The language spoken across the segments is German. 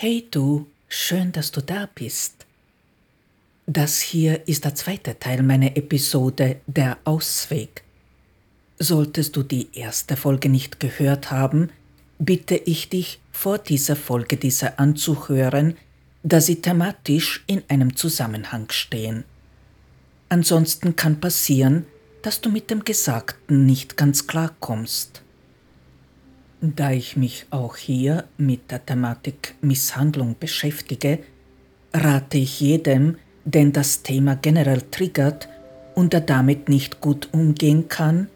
Hey du, schön, dass du da bist. Das hier ist der zweite Teil meiner Episode Der Ausweg. Solltest du die erste Folge nicht gehört haben, bitte ich dich, vor dieser Folge diese anzuhören, da sie thematisch in einem Zusammenhang stehen. Ansonsten kann passieren, dass du mit dem Gesagten nicht ganz klar kommst. Da ich mich auch hier mit der Thematik Misshandlung beschäftige, rate ich jedem, den das Thema generell triggert und er damit nicht gut umgehen kann,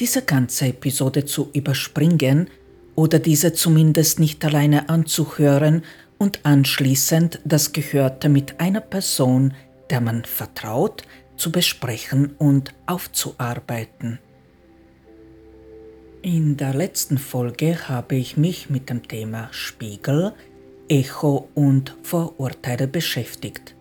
diese ganze Episode zu überspringen oder diese zumindest nicht alleine anzuhören und anschließend das Gehörte mit einer Person, der man vertraut, zu besprechen und aufzuarbeiten. In der letzten Folge habe ich mich mit dem Thema Spiegel, Echo und Vorurteile beschäftigt.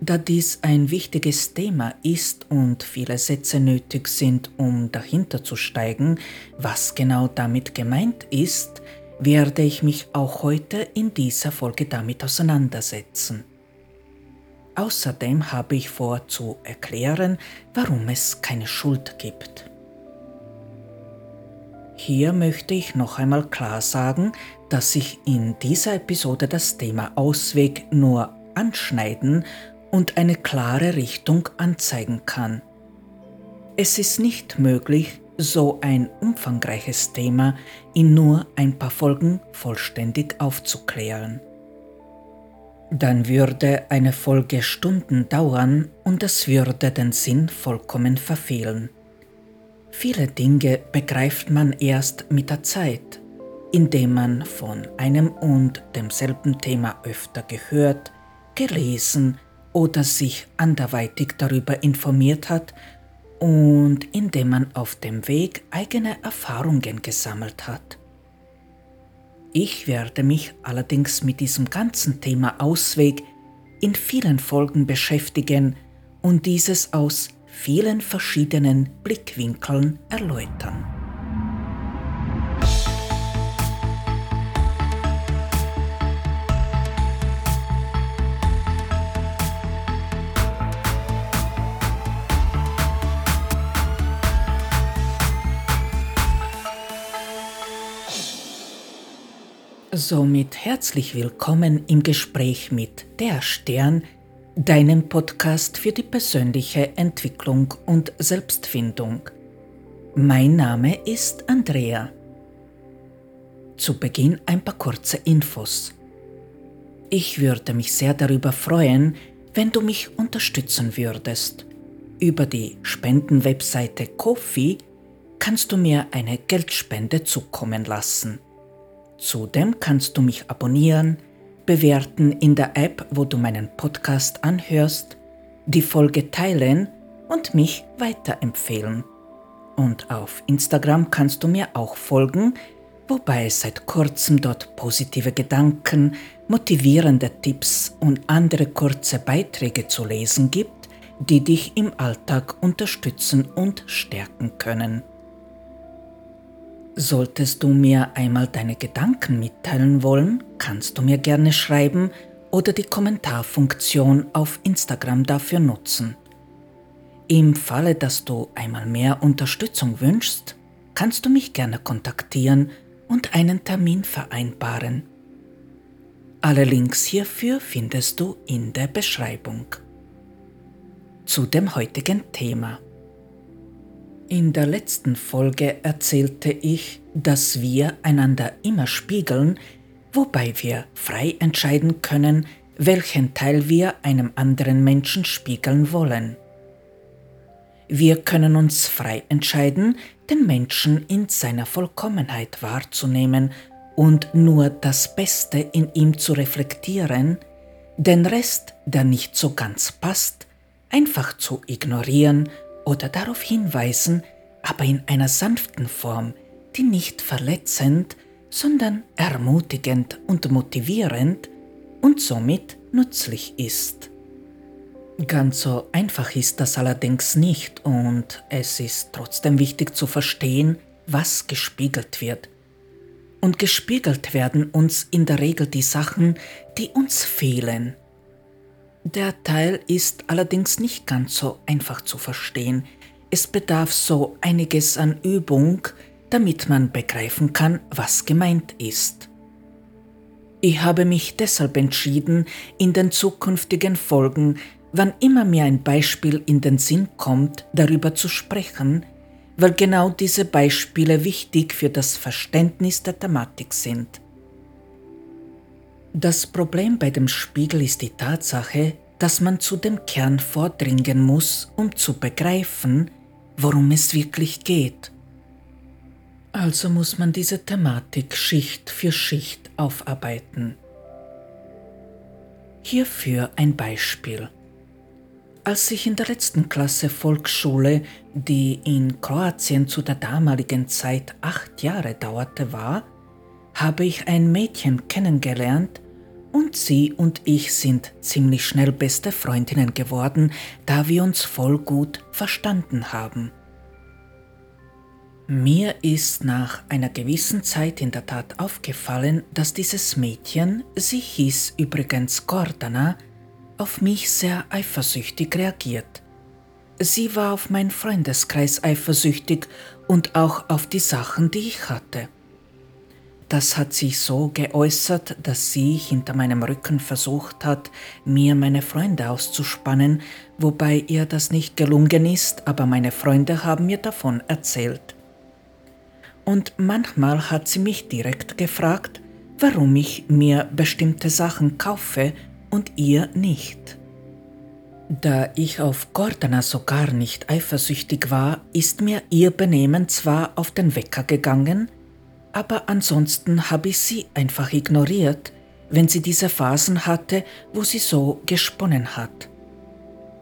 Da dies ein wichtiges Thema ist und viele Sätze nötig sind, um dahinter zu steigen, was genau damit gemeint ist, werde ich mich auch heute in dieser Folge damit auseinandersetzen. Außerdem habe ich vor zu erklären, warum es keine Schuld gibt. Hier möchte ich noch einmal klar sagen, dass ich in dieser Episode das Thema Ausweg nur anschneiden und eine klare Richtung anzeigen kann. Es ist nicht möglich, so ein umfangreiches Thema in nur ein paar Folgen vollständig aufzuklären. Dann würde eine Folge Stunden dauern und es würde den Sinn vollkommen verfehlen. Viele Dinge begreift man erst mit der Zeit, indem man von einem und demselben Thema öfter gehört, gelesen oder sich anderweitig darüber informiert hat und indem man auf dem Weg eigene Erfahrungen gesammelt hat. Ich werde mich allerdings mit diesem ganzen Thema Ausweg in vielen Folgen beschäftigen und dieses aus vielen verschiedenen Blickwinkeln erläutern. Somit herzlich willkommen im Gespräch mit Der Stern, deinem Podcast für die persönliche Entwicklung und Selbstfindung. Mein Name ist Andrea. Zu Beginn ein paar kurze Infos. Ich würde mich sehr darüber freuen, wenn du mich unterstützen würdest. Über die Spendenwebseite Kofi kannst du mir eine Geldspende zukommen lassen. Zudem kannst du mich abonnieren, bewerten in der App, wo du meinen Podcast anhörst, die Folge teilen und mich weiterempfehlen. Und auf Instagram kannst du mir auch folgen, wobei es seit kurzem dort positive Gedanken, motivierende Tipps und andere kurze Beiträge zu lesen gibt, die dich im Alltag unterstützen und stärken können. Solltest du mir einmal deine Gedanken mitteilen wollen, kannst du mir gerne schreiben oder die Kommentarfunktion auf Instagram dafür nutzen. Im Falle, dass du einmal mehr Unterstützung wünschst, kannst du mich gerne kontaktieren und einen Termin vereinbaren. Alle Links hierfür findest du in der Beschreibung. Zu dem heutigen Thema. In der letzten Folge erzählte ich, dass wir einander immer spiegeln, wobei wir frei entscheiden können, welchen Teil wir einem anderen Menschen spiegeln wollen. Wir können uns frei entscheiden, den Menschen in seiner Vollkommenheit wahrzunehmen und nur das Beste in ihm zu reflektieren, den Rest, der nicht so ganz passt, einfach zu ignorieren oder darauf hinweisen, aber in einer sanften Form, die nicht verletzend, sondern ermutigend und motivierend und somit nützlich ist. Ganz so einfach ist das allerdings nicht und es ist trotzdem wichtig zu verstehen, was gespiegelt wird. und gespiegelt werden uns in der Regel die Sachen, die uns fehlen. Der Teil ist allerdings nicht ganz so einfach zu verstehen. Es bedarf so einiges an Übung, damit man begreifen kann, was gemeint ist. Ich habe mich deshalb entschieden, in den zukünftigen Folgen, wann immer mir ein Beispiel in den Sinn kommt, darüber zu sprechen, weil genau diese Beispiele wichtig für das Verständnis der Thematik sind. Das Problem bei dem Spiegel ist die Tatsache, dass man zu dem Kern vordringen muss, um zu begreifen, worum es wirklich geht. Also muss man diese Thematik Schicht für Schicht aufarbeiten. Hierfür ein Beispiel. Als ich in der letzten Klasse Volksschule, die in Kroatien zu der damaligen Zeit acht Jahre dauerte, war, habe ich ein Mädchen kennengelernt und sie und ich sind ziemlich schnell beste Freundinnen geworden, da wir uns voll gut verstanden haben. Mir ist nach einer gewissen Zeit in der Tat aufgefallen, dass dieses Mädchen, sie hieß übrigens Gordana, auf mich sehr eifersüchtig reagiert. Sie war auf meinen Freundeskreis eifersüchtig und auch auf die Sachen, die ich hatte. Das hat sich so geäußert, dass sie hinter meinem Rücken versucht hat, mir meine Freunde auszuspannen, wobei ihr das nicht gelungen ist, aber meine Freunde haben mir davon erzählt. Und manchmal hat sie mich direkt gefragt, warum ich mir bestimmte Sachen kaufe und ihr nicht. Da ich auf Gordana so gar nicht eifersüchtig war, ist mir ihr Benehmen zwar auf den Wecker gegangen, aber ansonsten habe ich sie einfach ignoriert, wenn sie diese Phasen hatte, wo sie so gesponnen hat.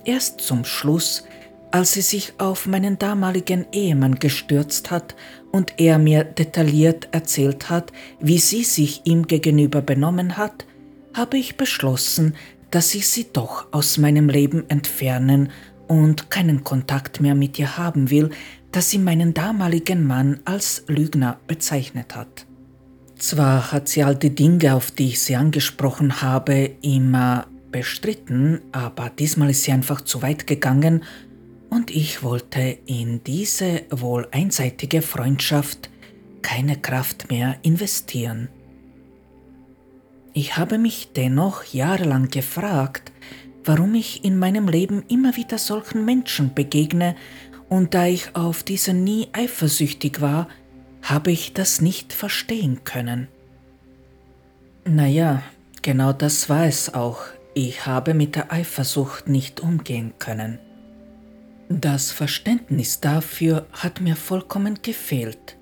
Erst zum Schluss, als sie sich auf meinen damaligen Ehemann gestürzt hat und er mir detailliert erzählt hat, wie sie sich ihm gegenüber benommen hat, habe ich beschlossen, dass ich sie doch aus meinem Leben entfernen und keinen Kontakt mehr mit ihr haben will, da sie meinen damaligen Mann als Lügner bezeichnet hat. Zwar hat sie all die Dinge, auf die ich sie angesprochen habe, immer bestritten, aber diesmal ist sie einfach zu weit gegangen und ich wollte in diese wohl einseitige Freundschaft keine Kraft mehr investieren. Ich habe mich dennoch jahrelang gefragt, warum ich in meinem Leben immer wieder solchen Menschen begegne, und da ich auf diese nie eifersüchtig war, habe ich das nicht verstehen können. Naja, genau das war es auch. Ich habe mit der Eifersucht nicht umgehen können. Das Verständnis dafür hat mir vollkommen gefehlt.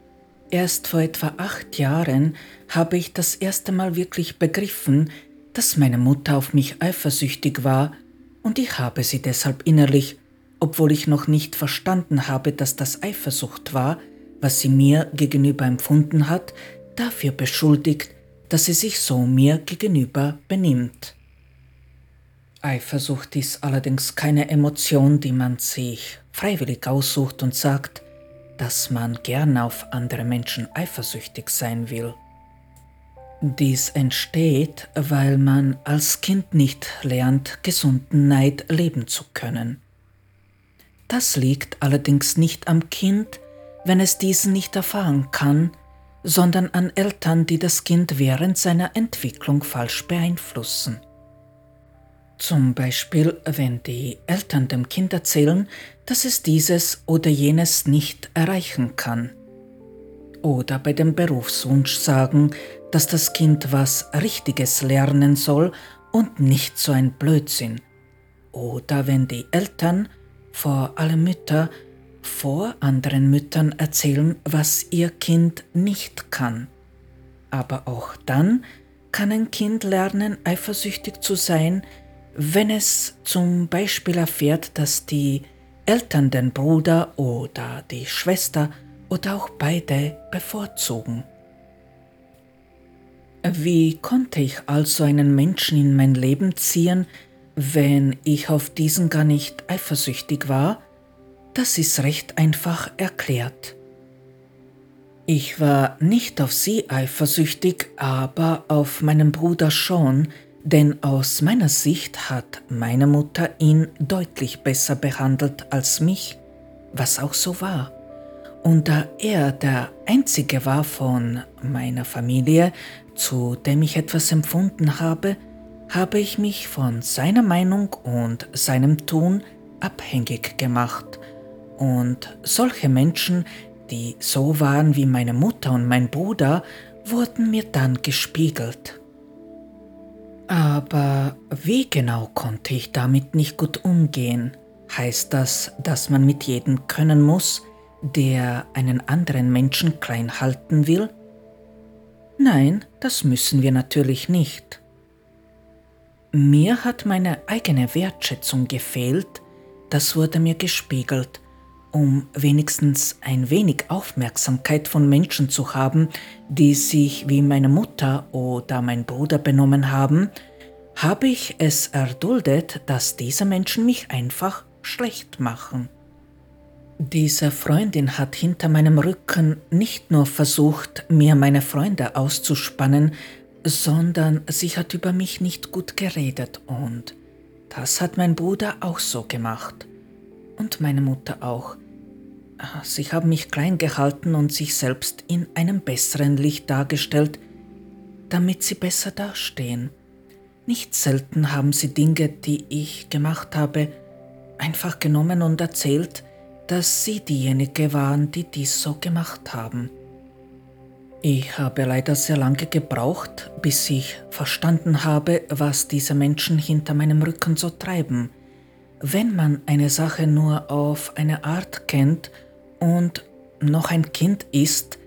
Erst vor etwa acht Jahren habe ich das erste Mal wirklich begriffen, dass meine Mutter auf mich eifersüchtig war und ich habe sie deshalb innerlich, obwohl ich noch nicht verstanden habe, dass das Eifersucht war, was sie mir gegenüber empfunden hat, dafür beschuldigt, dass sie sich so mir gegenüber benimmt. Eifersucht ist allerdings keine Emotion, die man sich freiwillig aussucht und sagt, dass man gern auf andere Menschen eifersüchtig sein will. Dies entsteht, weil man als Kind nicht lernt, gesunden Neid leben zu können. Das liegt allerdings nicht am Kind, wenn es diesen nicht erfahren kann, sondern an Eltern, die das Kind während seiner Entwicklung falsch beeinflussen. Zum Beispiel, wenn die Eltern dem Kind erzählen, dass es dieses oder jenes nicht erreichen kann. Oder bei dem Berufswunsch sagen, dass das Kind was Richtiges lernen soll und nicht so ein Blödsinn. Oder wenn die Eltern, vor allem Mütter, vor anderen Müttern erzählen, was ihr Kind nicht kann. Aber auch dann kann ein Kind lernen, eifersüchtig zu sein, wenn es zum Beispiel erfährt, dass die Eltern den Bruder oder die Schwester oder auch beide bevorzugen. Wie konnte ich also einen Menschen in mein Leben ziehen, wenn ich auf diesen gar nicht eifersüchtig war? Das ist recht einfach erklärt. Ich war nicht auf sie eifersüchtig, aber auf meinen Bruder schon, denn aus meiner Sicht hat meine Mutter ihn deutlich besser behandelt als mich, was auch so war. Und da er der einzige war von meiner Familie, zu dem ich etwas empfunden habe, habe ich mich von seiner Meinung und seinem Tun abhängig gemacht. Und solche Menschen, die so waren wie meine Mutter und mein Bruder, wurden mir dann gespiegelt. Aber wie genau konnte ich damit nicht gut umgehen? Heißt das, dass man mit jedem können muss, der einen anderen Menschen klein halten will? Nein, das müssen wir natürlich nicht. Mir hat meine eigene Wertschätzung gefehlt, das wurde mir gespiegelt, um wenigstens ein wenig Aufmerksamkeit von Menschen zu haben, die sich wie meine Mutter oder mein Bruder benommen haben, habe ich es erduldet, dass diese Menschen mich einfach schlecht machen. Diese Freundin hat hinter meinem Rücken nicht nur versucht, mir meine Freunde auszuspannen, sondern sie hat über mich nicht gut geredet und das hat mein Bruder auch so gemacht. Und meine Mutter auch. Sie haben mich klein gehalten und sich selbst in einem besseren Licht dargestellt, damit sie besser dastehen. Nicht selten haben sie Dinge, die ich gemacht habe, einfach genommen und erzählt, dass sie diejenige waren, die dies so gemacht haben. Ich habe leider sehr lange gebraucht, bis ich verstanden habe, was diese Menschen hinter meinem Rücken so treiben. Wenn man eine Sache nur auf eine Art kennt und noch ein Kind ist,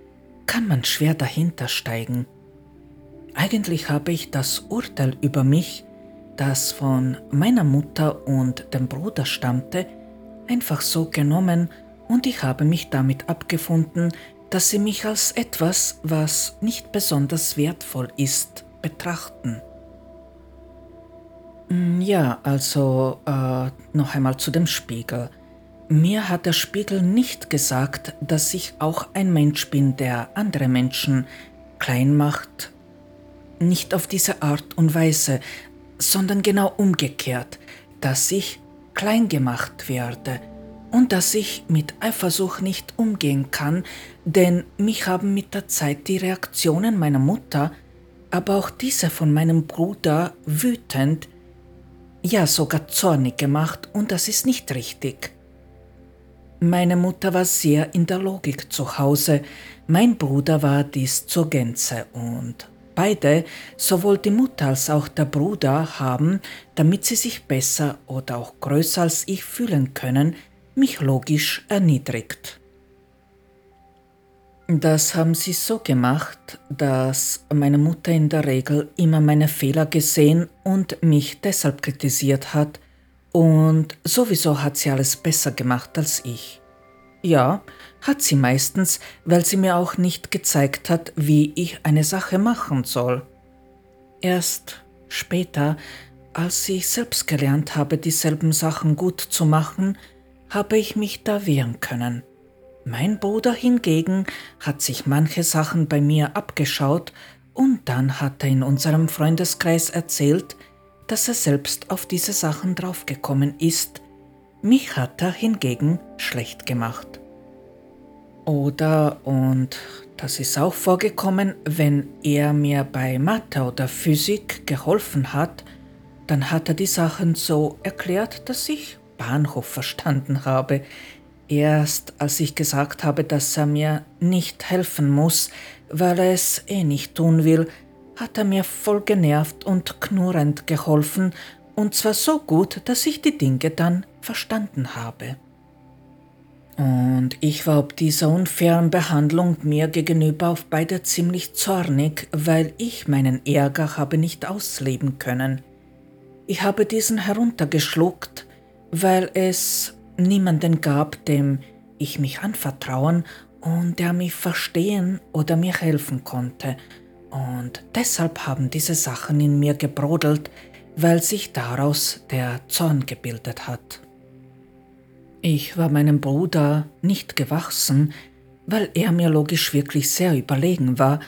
kann man schwer dahinter steigen. Eigentlich habe ich das Urteil über mich, das von meiner Mutter und dem Bruder stammte, einfach so genommen und ich habe mich damit abgefunden, dass sie mich als etwas, was nicht besonders wertvoll ist, betrachten. Mm, ja, also äh, noch einmal zu dem Spiegel. Mir hat der Spiegel nicht gesagt, dass ich auch ein Mensch bin, der andere Menschen klein macht. Nicht auf diese Art und Weise, sondern genau umgekehrt, dass ich klein gemacht werde und dass ich mit Eifersucht nicht umgehen kann, denn mich haben mit der Zeit die Reaktionen meiner Mutter, aber auch diese von meinem Bruder wütend, ja sogar zornig gemacht und das ist nicht richtig. Meine Mutter war sehr in der Logik zu Hause, mein Bruder war dies zur Gänze und beide, sowohl die Mutter als auch der Bruder, haben, damit sie sich besser oder auch größer als ich fühlen können, mich logisch erniedrigt. Das haben sie so gemacht, dass meine Mutter in der Regel immer meine Fehler gesehen und mich deshalb kritisiert hat, und sowieso hat sie alles besser gemacht als ich. Ja, hat sie meistens, weil sie mir auch nicht gezeigt hat, wie ich eine Sache machen soll. Erst später, als ich selbst gelernt habe, dieselben Sachen gut zu machen, habe ich mich da wehren können. Mein Bruder hingegen hat sich manche Sachen bei mir abgeschaut und dann hat er in unserem Freundeskreis erzählt, dass er selbst auf diese Sachen draufgekommen ist. Mich hat er hingegen schlecht gemacht. Oder, und das ist auch vorgekommen, wenn er mir bei Mathe oder Physik geholfen hat, dann hat er die Sachen so erklärt, dass ich Bahnhof verstanden habe. Erst als ich gesagt habe, dass er mir nicht helfen muss, weil er es eh nicht tun will, hat er mir voll genervt und knurrend geholfen, und zwar so gut, dass ich die Dinge dann verstanden habe. Und ich war ob dieser unfairen Behandlung mir gegenüber auf beide ziemlich zornig, weil ich meinen Ärger habe nicht ausleben können. Ich habe diesen heruntergeschluckt, weil es niemanden gab, dem ich mich anvertrauen und der mich verstehen oder mir helfen konnte. Und deshalb haben diese Sachen in mir gebrodelt, weil sich daraus der Zorn gebildet hat. Ich war meinem Bruder nicht gewachsen, weil er mir logisch wirklich sehr überlegen war,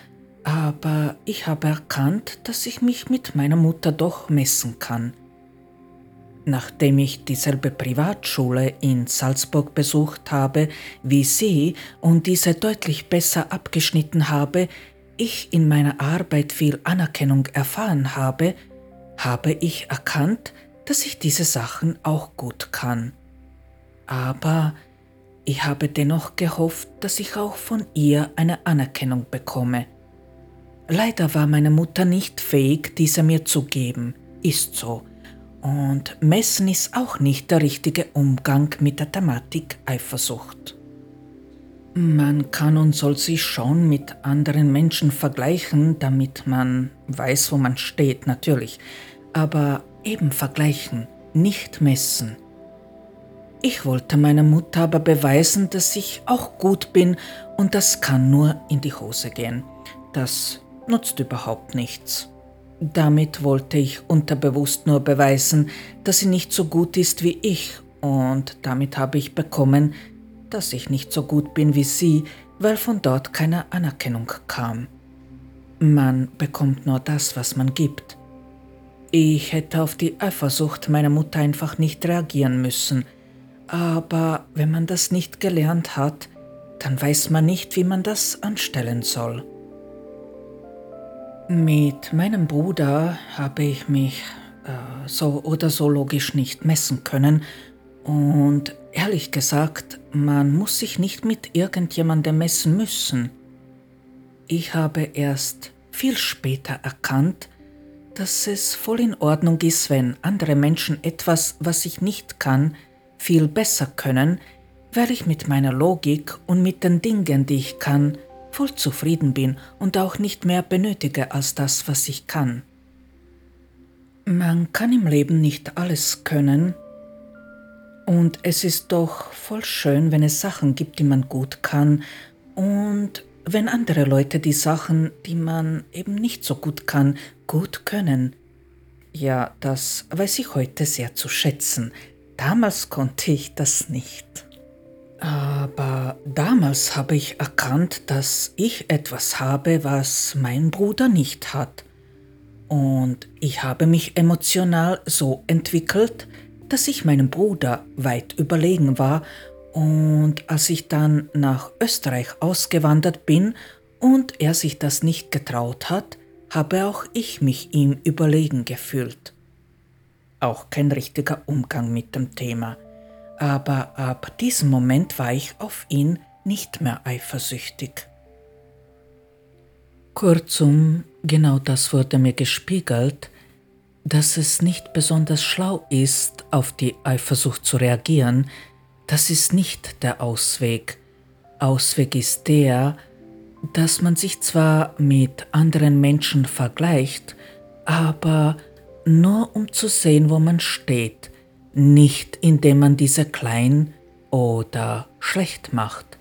aber ich habe erkannt, dass ich mich mit meiner Mutter doch messen kann. Nachdem ich dieselbe Privatschule in Salzburg besucht habe wie sie und diese deutlich besser abgeschnitten habe, ich in meiner Arbeit viel Anerkennung erfahren habe, habe ich erkannt, dass ich diese Sachen auch gut kann. Aber ich habe dennoch gehofft, dass ich auch von ihr eine Anerkennung bekomme. Leider war meine Mutter nicht fähig, diese mir zu geben, ist so. Und Messen ist auch nicht der richtige Umgang mit der Thematik Eifersucht. Man kann und soll sich schon mit anderen Menschen vergleichen, damit man weiß, wo man steht, natürlich. Aber eben vergleichen, nicht messen. Ich wollte meiner Mutter aber beweisen, dass ich auch gut bin und das kann nur in die Hose gehen. Das nutzt überhaupt nichts. Damit wollte ich unterbewusst nur beweisen, dass sie nicht so gut ist wie ich und damit habe ich bekommen, dass ich nicht so gut bin wie sie, weil von dort keine Anerkennung kam. Man bekommt nur das, was man gibt. Ich hätte auf die Eifersucht meiner Mutter einfach nicht reagieren müssen, aber wenn man das nicht gelernt hat, dann weiß man nicht, wie man das anstellen soll. Mit meinem Bruder habe ich mich äh, so oder so logisch nicht messen können und ehrlich gesagt, man muss sich nicht mit irgendjemandem messen müssen. Ich habe erst viel später erkannt, dass es voll in Ordnung ist, wenn andere Menschen etwas, was ich nicht kann, viel besser können, weil ich mit meiner Logik und mit den Dingen, die ich kann, voll zufrieden bin und auch nicht mehr benötige als das, was ich kann. Man kann im Leben nicht alles können, und es ist doch voll schön, wenn es Sachen gibt, die man gut kann und wenn andere Leute die Sachen, die man eben nicht so gut kann, gut können. Ja, das weiß ich heute sehr zu schätzen. Damals konnte ich das nicht. Aber damals habe ich erkannt, dass ich etwas habe, was mein Bruder nicht hat. Und ich habe mich emotional so entwickelt, dass ich meinem Bruder weit überlegen war und als ich dann nach Österreich ausgewandert bin und er sich das nicht getraut hat, habe auch ich mich ihm überlegen gefühlt. Auch kein richtiger Umgang mit dem Thema aber ab diesem Moment war ich auf ihn nicht mehr eifersüchtig. Kurzum, genau das wurde mir gespiegelt, dass es nicht besonders schlau ist, auf die Eifersucht zu reagieren, das ist nicht der Ausweg. Ausweg ist der, dass man sich zwar mit anderen Menschen vergleicht, aber nur um zu sehen, wo man steht, nicht indem man diese klein oder schlecht macht,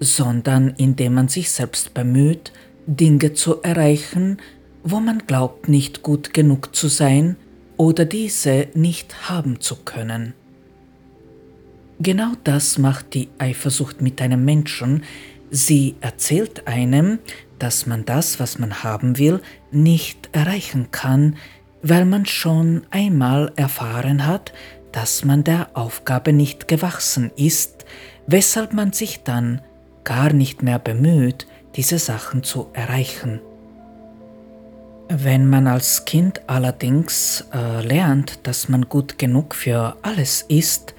sondern indem man sich selbst bemüht, Dinge zu erreichen, wo man glaubt nicht gut genug zu sein oder diese nicht haben zu können. Genau das macht die Eifersucht mit einem Menschen. Sie erzählt einem, dass man das, was man haben will, nicht erreichen kann, weil man schon einmal erfahren hat, dass man der Aufgabe nicht gewachsen ist, weshalb man sich dann gar nicht mehr bemüht, diese Sachen zu erreichen. Wenn man als Kind allerdings äh, lernt, dass man gut genug für alles ist,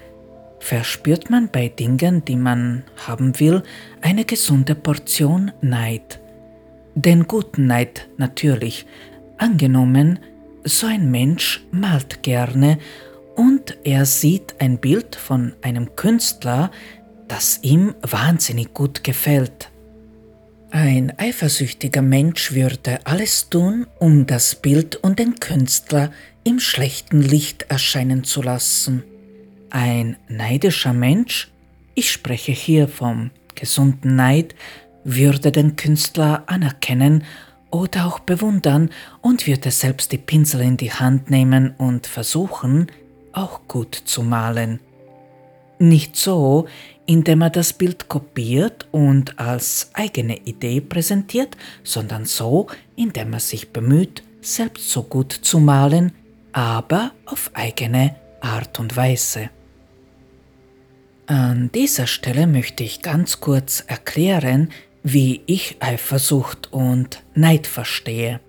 verspürt man bei Dingen, die man haben will, eine gesunde Portion Neid. Den guten Neid natürlich. Angenommen, so ein Mensch malt gerne und er sieht ein Bild von einem Künstler, das ihm wahnsinnig gut gefällt. Ein eifersüchtiger Mensch würde alles tun, um das Bild und den Künstler im schlechten Licht erscheinen zu lassen. Ein neidischer Mensch, ich spreche hier vom gesunden Neid, würde den Künstler anerkennen oder auch bewundern und würde selbst die Pinsel in die Hand nehmen und versuchen, auch gut zu malen. Nicht so, indem er das Bild kopiert und als eigene Idee präsentiert, sondern so, indem er sich bemüht, selbst so gut zu malen, aber auf eigene Art und Weise. An dieser Stelle möchte ich ganz kurz erklären, wie ich Eifersucht und Neid verstehe.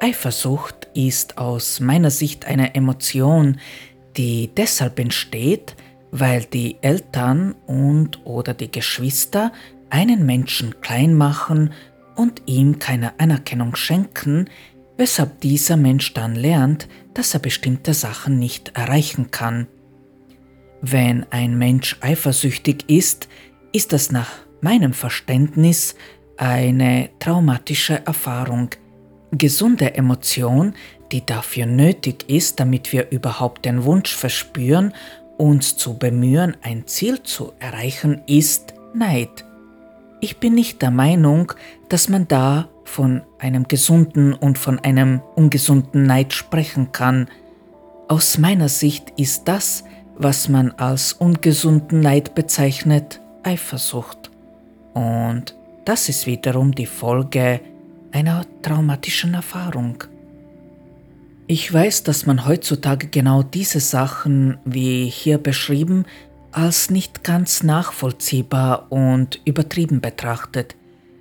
Eifersucht ist aus meiner Sicht eine Emotion, die deshalb entsteht, weil die Eltern und oder die Geschwister einen Menschen klein machen und ihm keine Anerkennung schenken, weshalb dieser Mensch dann lernt, dass er bestimmte Sachen nicht erreichen kann. Wenn ein Mensch eifersüchtig ist, ist das nach meinem Verständnis eine traumatische Erfahrung, gesunde Emotion, die dafür nötig ist, damit wir überhaupt den Wunsch verspüren, uns zu bemühen, ein Ziel zu erreichen, ist Neid. Ich bin nicht der Meinung, dass man da von einem gesunden und von einem ungesunden Neid sprechen kann. Aus meiner Sicht ist das, was man als ungesunden Neid bezeichnet, Eifersucht. Und das ist wiederum die Folge einer traumatischen Erfahrung. Ich weiß, dass man heutzutage genau diese Sachen, wie hier beschrieben, als nicht ganz nachvollziehbar und übertrieben betrachtet.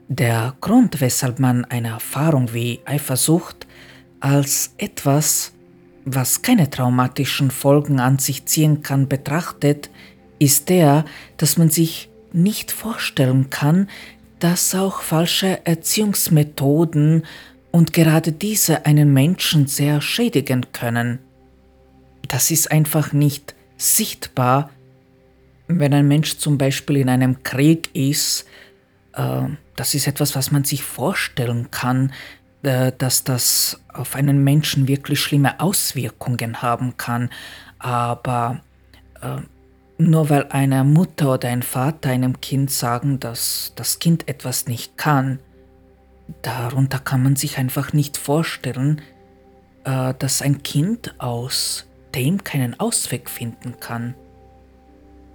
Der Grund, weshalb man eine Erfahrung wie Eifersucht als etwas, was keine traumatischen Folgen an sich ziehen kann, betrachtet, ist der, dass man sich nicht vorstellen kann, dass auch falsche Erziehungsmethoden und gerade diese einen Menschen sehr schädigen können. Das ist einfach nicht sichtbar, wenn ein Mensch zum Beispiel in einem Krieg ist. Äh, das ist etwas, was man sich vorstellen kann, äh, dass das auf einen Menschen wirklich schlimme Auswirkungen haben kann. Aber äh, nur weil eine Mutter oder ein Vater einem Kind sagen, dass das Kind etwas nicht kann, darunter kann man sich einfach nicht vorstellen, äh, dass ein Kind aus dem keinen Ausweg finden kann.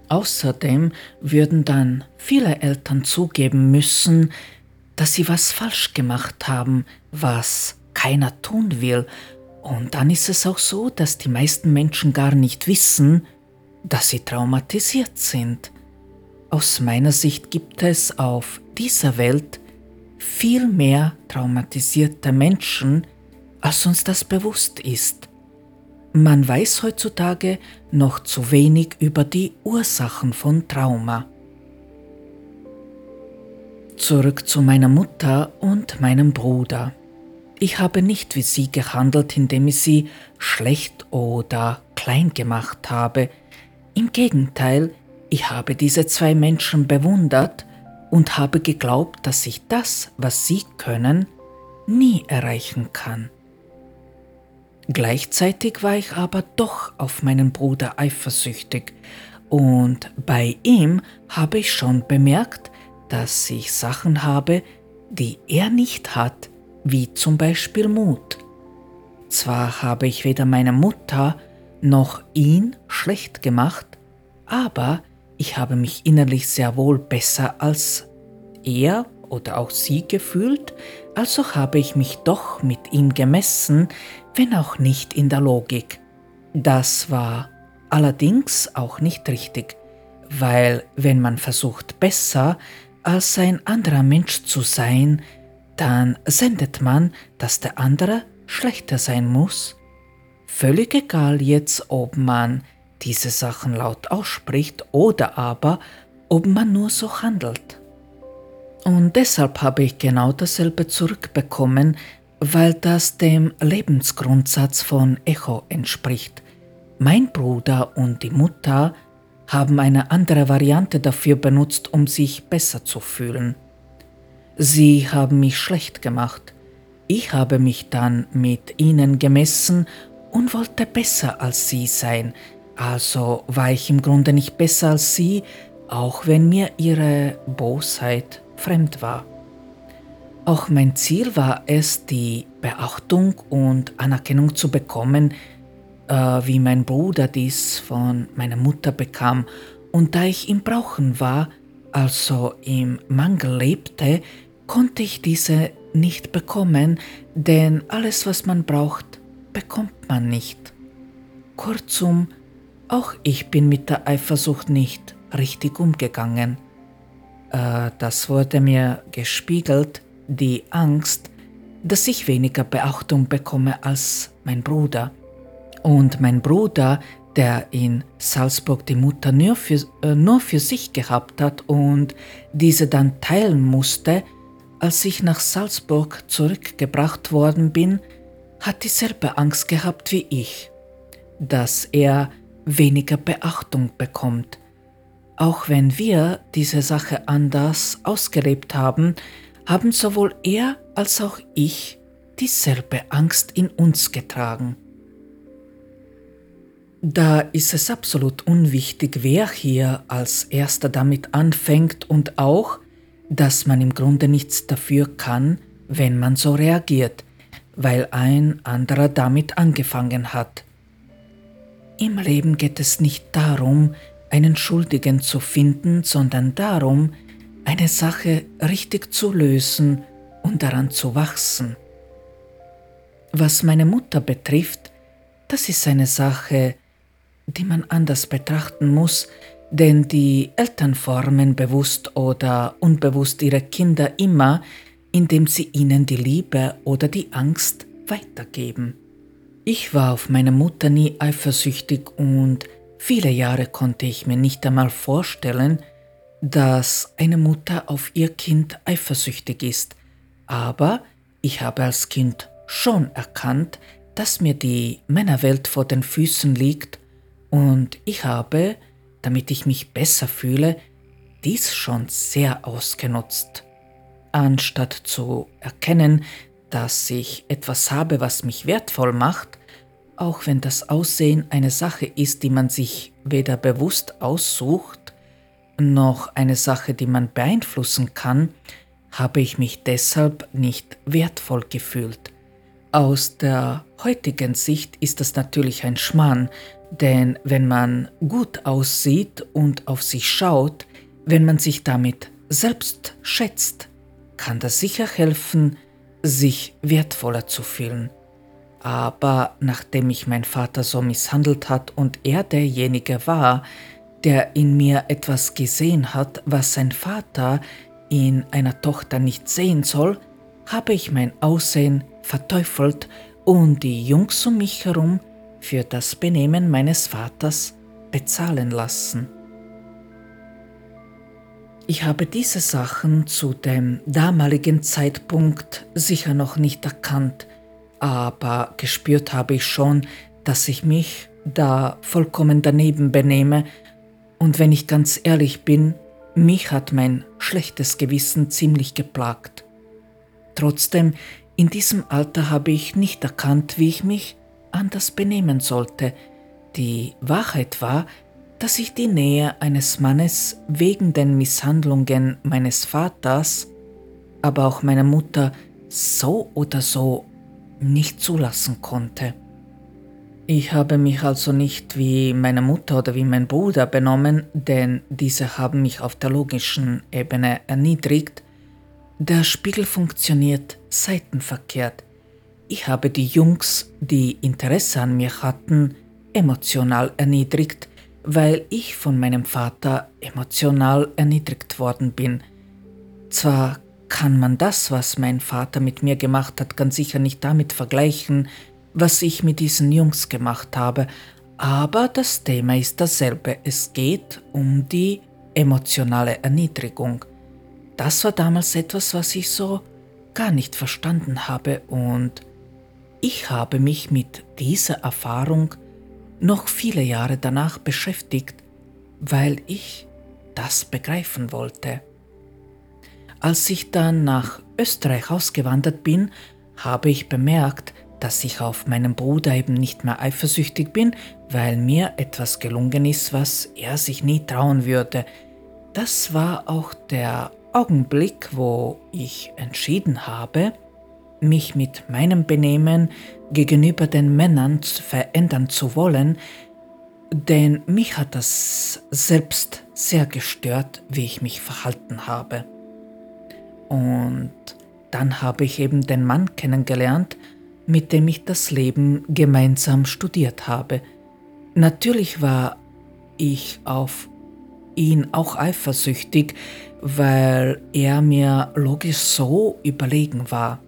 Außerdem würden dann viele Eltern zugeben müssen, dass sie was falsch gemacht haben, was keiner tun will. Und dann ist es auch so, dass die meisten Menschen gar nicht wissen, dass sie traumatisiert sind. Aus meiner Sicht gibt es auf dieser Welt viel mehr traumatisierte Menschen, als uns das bewusst ist. Man weiß heutzutage noch zu wenig über die Ursachen von Trauma. Zurück zu meiner Mutter und meinem Bruder. Ich habe nicht wie sie gehandelt, indem ich sie schlecht oder klein gemacht habe. Im Gegenteil, ich habe diese zwei Menschen bewundert und habe geglaubt, dass ich das, was sie können, nie erreichen kann. Gleichzeitig war ich aber doch auf meinen Bruder eifersüchtig und bei ihm habe ich schon bemerkt, dass ich Sachen habe, die er nicht hat wie zum Beispiel Mut. Zwar habe ich weder meine Mutter noch ihn schlecht gemacht, aber ich habe mich innerlich sehr wohl besser als er oder auch sie gefühlt, also habe ich mich doch mit ihm gemessen, wenn auch nicht in der Logik. Das war allerdings auch nicht richtig, weil wenn man versucht besser als ein anderer Mensch zu sein, dann sendet man, dass der andere schlechter sein muss. Völlig egal jetzt, ob man diese Sachen laut ausspricht oder aber ob man nur so handelt. Und deshalb habe ich genau dasselbe zurückbekommen, weil das dem Lebensgrundsatz von Echo entspricht. Mein Bruder und die Mutter haben eine andere Variante dafür benutzt, um sich besser zu fühlen. Sie haben mich schlecht gemacht. Ich habe mich dann mit ihnen gemessen und wollte besser als sie sein. Also war ich im Grunde nicht besser als sie, auch wenn mir ihre Bosheit fremd war. Auch mein Ziel war es, die Beachtung und Anerkennung zu bekommen, äh, wie mein Bruder dies von meiner Mutter bekam. und da ich im Brauchen war, also im Mangel lebte, konnte ich diese nicht bekommen, denn alles, was man braucht, bekommt man nicht. Kurzum, auch ich bin mit der Eifersucht nicht richtig umgegangen. Äh, das wurde mir gespiegelt, die Angst, dass ich weniger Beachtung bekomme als mein Bruder. Und mein Bruder, der in Salzburg die Mutter nur für, äh, nur für sich gehabt hat und diese dann teilen musste, als ich nach Salzburg zurückgebracht worden bin, hat dieselbe Angst gehabt wie ich, dass er weniger Beachtung bekommt. Auch wenn wir diese Sache anders ausgelebt haben, haben sowohl er als auch ich dieselbe Angst in uns getragen. Da ist es absolut unwichtig, wer hier als erster damit anfängt und auch, dass man im Grunde nichts dafür kann, wenn man so reagiert, weil ein anderer damit angefangen hat. Im Leben geht es nicht darum, einen Schuldigen zu finden, sondern darum, eine Sache richtig zu lösen und daran zu wachsen. Was meine Mutter betrifft, das ist eine Sache, die man anders betrachten muss, denn die Eltern formen bewusst oder unbewusst ihre Kinder immer, indem sie ihnen die Liebe oder die Angst weitergeben. Ich war auf meine Mutter nie eifersüchtig und viele Jahre konnte ich mir nicht einmal vorstellen, dass eine Mutter auf ihr Kind eifersüchtig ist, aber ich habe als Kind schon erkannt, dass mir die Männerwelt vor den Füßen liegt und ich habe, damit ich mich besser fühle, dies schon sehr ausgenutzt. Anstatt zu erkennen, dass ich etwas habe, was mich wertvoll macht, auch wenn das Aussehen eine Sache ist, die man sich weder bewusst aussucht, noch eine Sache, die man beeinflussen kann, habe ich mich deshalb nicht wertvoll gefühlt. Aus der heutigen Sicht ist das natürlich ein Schmarrn, denn wenn man gut aussieht und auf sich schaut, wenn man sich damit selbst schätzt, kann das sicher helfen, sich wertvoller zu fühlen. Aber nachdem mich mein Vater so misshandelt hat und er derjenige war, der in mir etwas gesehen hat, was sein Vater in einer Tochter nicht sehen soll, habe ich mein Aussehen verteufelt und die Jungs um mich herum für das Benehmen meines Vaters bezahlen lassen. Ich habe diese Sachen zu dem damaligen Zeitpunkt sicher noch nicht erkannt, aber gespürt habe ich schon, dass ich mich da vollkommen daneben benehme und wenn ich ganz ehrlich bin, mich hat mein schlechtes Gewissen ziemlich geplagt. Trotzdem, in diesem Alter habe ich nicht erkannt, wie ich mich anders benehmen sollte. Die Wahrheit war, dass ich die Nähe eines Mannes wegen den Misshandlungen meines Vaters, aber auch meiner Mutter so oder so nicht zulassen konnte. Ich habe mich also nicht wie meine Mutter oder wie mein Bruder benommen, denn diese haben mich auf der logischen Ebene erniedrigt. Der Spiegel funktioniert seitenverkehrt. Ich habe die Jungs, die Interesse an mir hatten, emotional erniedrigt, weil ich von meinem Vater emotional erniedrigt worden bin. Zwar kann man das, was mein Vater mit mir gemacht hat, ganz sicher nicht damit vergleichen, was ich mit diesen Jungs gemacht habe, aber das Thema ist dasselbe. Es geht um die emotionale Erniedrigung. Das war damals etwas, was ich so gar nicht verstanden habe und ich habe mich mit dieser Erfahrung noch viele Jahre danach beschäftigt, weil ich das begreifen wollte. Als ich dann nach Österreich ausgewandert bin, habe ich bemerkt, dass ich auf meinen Bruder eben nicht mehr eifersüchtig bin, weil mir etwas gelungen ist, was er sich nie trauen würde. Das war auch der Augenblick, wo ich entschieden habe, mich mit meinem Benehmen gegenüber den Männern verändern zu wollen, denn mich hat das selbst sehr gestört, wie ich mich verhalten habe. Und dann habe ich eben den Mann kennengelernt, mit dem ich das Leben gemeinsam studiert habe. Natürlich war ich auf ihn auch eifersüchtig, weil er mir logisch so überlegen war.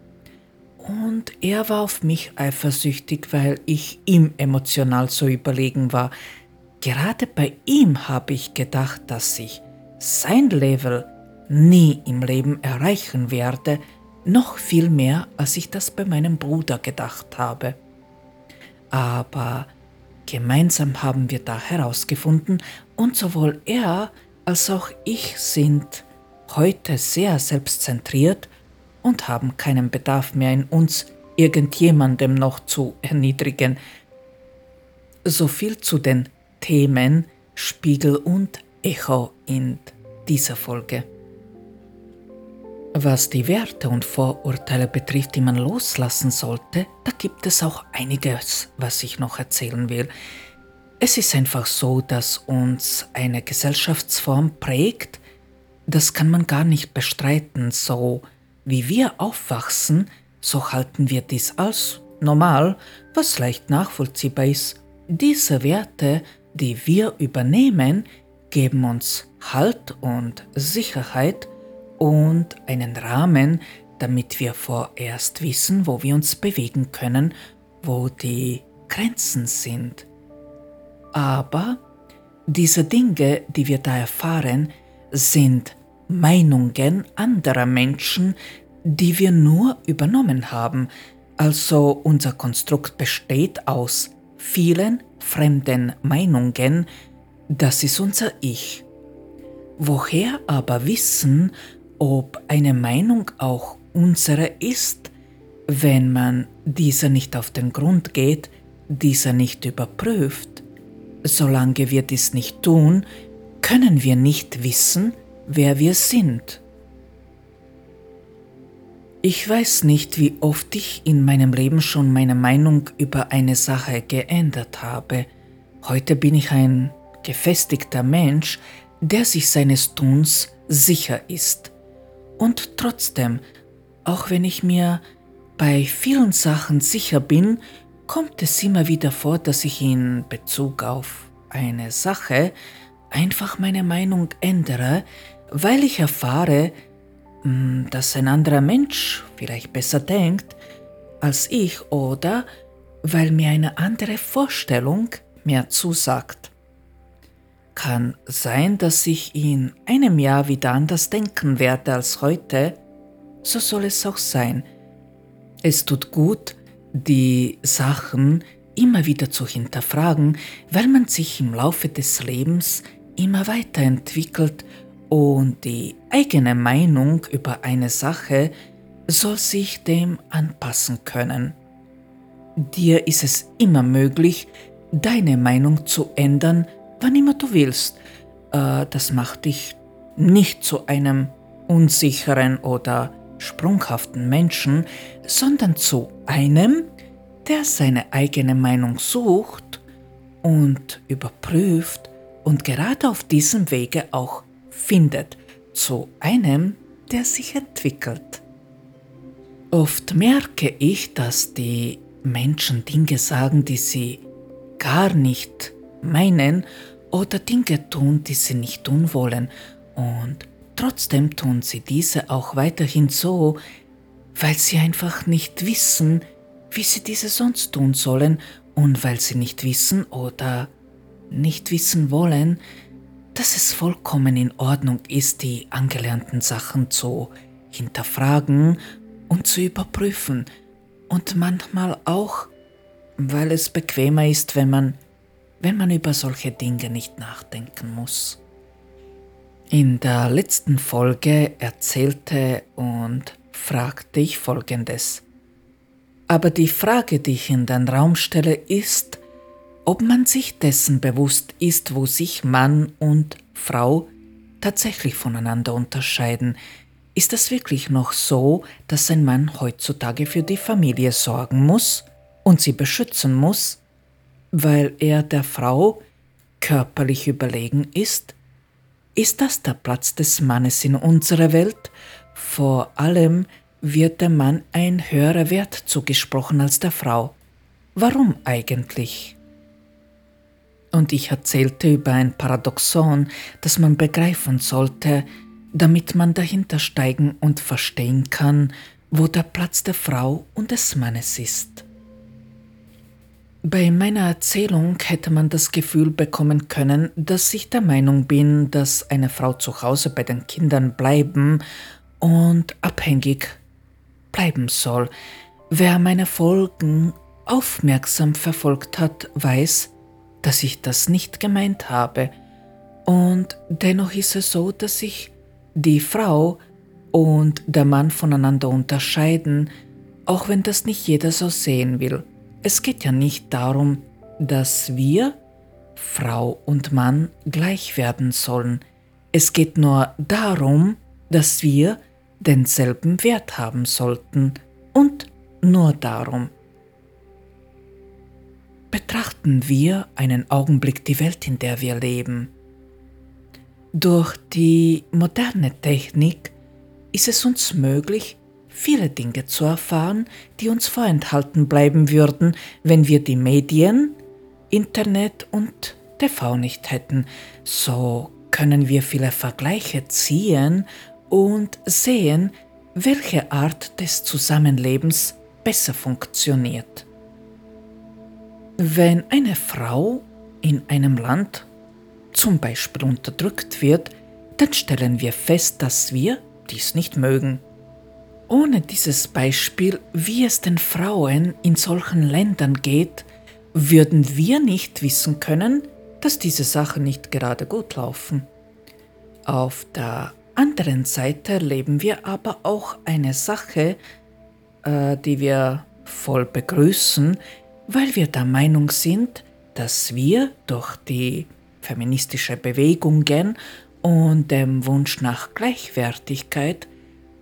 Und er war auf mich eifersüchtig, weil ich ihm emotional so überlegen war. Gerade bei ihm habe ich gedacht, dass ich sein Level nie im Leben erreichen werde, noch viel mehr, als ich das bei meinem Bruder gedacht habe. Aber gemeinsam haben wir da herausgefunden und sowohl er als auch ich sind heute sehr selbstzentriert und haben keinen Bedarf mehr in uns, irgendjemandem noch zu erniedrigen. So viel zu den Themen Spiegel und Echo in dieser Folge. Was die Werte und Vorurteile betrifft, die man loslassen sollte, da gibt es auch einiges, was ich noch erzählen will. Es ist einfach so, dass uns eine Gesellschaftsform prägt, das kann man gar nicht bestreiten, so wie wir aufwachsen, so halten wir dies als normal, was leicht nachvollziehbar ist. Diese Werte, die wir übernehmen, geben uns Halt und Sicherheit, und einen Rahmen, damit wir vorerst wissen, wo wir uns bewegen können, wo die Grenzen sind. Aber diese Dinge, die wir da erfahren, sind Meinungen anderer Menschen, die wir nur übernommen haben. Also unser Konstrukt besteht aus vielen fremden Meinungen, das ist unser Ich. Woher aber wissen, ob eine Meinung auch unsere ist, wenn man dieser nicht auf den Grund geht, dieser nicht überprüft. Solange wir dies nicht tun, können wir nicht wissen, wer wir sind. Ich weiß nicht, wie oft ich in meinem Leben schon meine Meinung über eine Sache geändert habe. Heute bin ich ein gefestigter Mensch, der sich seines Tuns sicher ist. Und trotzdem, auch wenn ich mir bei vielen Sachen sicher bin, kommt es immer wieder vor, dass ich in Bezug auf eine Sache einfach meine Meinung ändere, weil ich erfahre, hm, dass ein anderer Mensch vielleicht besser denkt als ich oder weil mir eine andere Vorstellung mehr zusagt. Kann sein, dass ich in einem Jahr wieder anders denken werde als heute, so soll es auch sein. Es tut gut, die Sachen immer wieder zu hinterfragen, weil man sich im Laufe des Lebens immer weiterentwickelt und die eigene Meinung über eine Sache soll sich dem anpassen können. Dir ist es immer möglich, deine Meinung zu ändern, wann immer du willst. Äh, das macht dich nicht zu einem unsicheren oder sprunghaften Menschen, sondern zu einem, der seine eigene Meinung sucht und überprüft und gerade auf diesem Wege auch findet, zu einem, der sich entwickelt. Oft merke ich, dass die Menschen Dinge sagen, die sie gar nicht meinen oder Dinge tun, die sie nicht tun wollen. Und trotzdem tun sie diese auch weiterhin so, weil sie einfach nicht wissen, wie sie diese sonst tun sollen und weil sie nicht wissen oder nicht wissen wollen, dass es vollkommen in Ordnung ist, die angelernten Sachen zu hinterfragen und zu überprüfen. Und manchmal auch, weil es bequemer ist, wenn man wenn man über solche Dinge nicht nachdenken muss. In der letzten Folge erzählte und fragte ich Folgendes. Aber die Frage, die ich in den Raum stelle, ist, ob man sich dessen bewusst ist, wo sich Mann und Frau tatsächlich voneinander unterscheiden. Ist es wirklich noch so, dass ein Mann heutzutage für die Familie sorgen muss und sie beschützen muss? weil er der Frau körperlich überlegen ist? Ist das der Platz des Mannes in unserer Welt? Vor allem wird dem Mann ein höherer Wert zugesprochen als der Frau. Warum eigentlich? Und ich erzählte über ein Paradoxon, das man begreifen sollte, damit man dahinter steigen und verstehen kann, wo der Platz der Frau und des Mannes ist. Bei meiner Erzählung hätte man das Gefühl bekommen können, dass ich der Meinung bin, dass eine Frau zu Hause bei den Kindern bleiben und abhängig bleiben soll. Wer meine Folgen aufmerksam verfolgt hat, weiß, dass ich das nicht gemeint habe. Und dennoch ist es so, dass sich die Frau und der Mann voneinander unterscheiden, auch wenn das nicht jeder so sehen will. Es geht ja nicht darum, dass wir, Frau und Mann, gleich werden sollen. Es geht nur darum, dass wir denselben Wert haben sollten und nur darum. Betrachten wir einen Augenblick die Welt, in der wir leben. Durch die moderne Technik ist es uns möglich, viele Dinge zu erfahren, die uns vorenthalten bleiben würden, wenn wir die Medien, Internet und TV nicht hätten. So können wir viele Vergleiche ziehen und sehen, welche Art des Zusammenlebens besser funktioniert. Wenn eine Frau in einem Land zum Beispiel unterdrückt wird, dann stellen wir fest, dass wir dies nicht mögen. Ohne dieses Beispiel, wie es den Frauen in solchen Ländern geht, würden wir nicht wissen können, dass diese Sachen nicht gerade gut laufen. Auf der anderen Seite erleben wir aber auch eine Sache, äh, die wir voll begrüßen, weil wir der Meinung sind, dass wir durch die feministische Bewegungen und dem Wunsch nach Gleichwertigkeit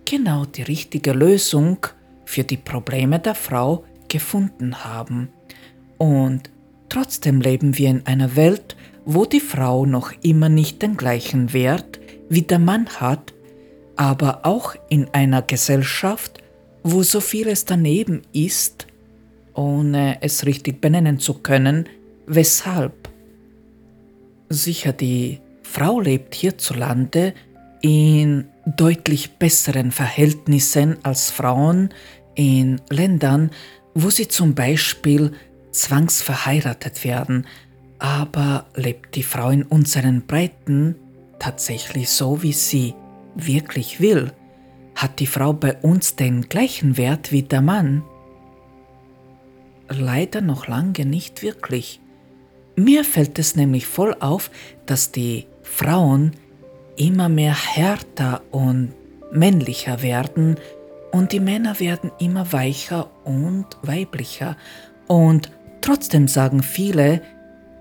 genau die richtige Lösung für die Probleme der Frau gefunden haben. Und trotzdem leben wir in einer Welt, wo die Frau noch immer nicht den gleichen Wert wie der Mann hat, aber auch in einer Gesellschaft, wo so vieles daneben ist, ohne es richtig benennen zu können, weshalb. Sicher, die Frau lebt hierzulande in deutlich besseren Verhältnissen als Frauen in Ländern, wo sie zum Beispiel zwangsverheiratet werden. Aber lebt die Frau in unseren Breiten tatsächlich so, wie sie wirklich will? Hat die Frau bei uns den gleichen Wert wie der Mann? Leider noch lange nicht wirklich. Mir fällt es nämlich voll auf, dass die Frauen immer mehr härter und männlicher werden und die Männer werden immer weicher und weiblicher. Und trotzdem sagen viele,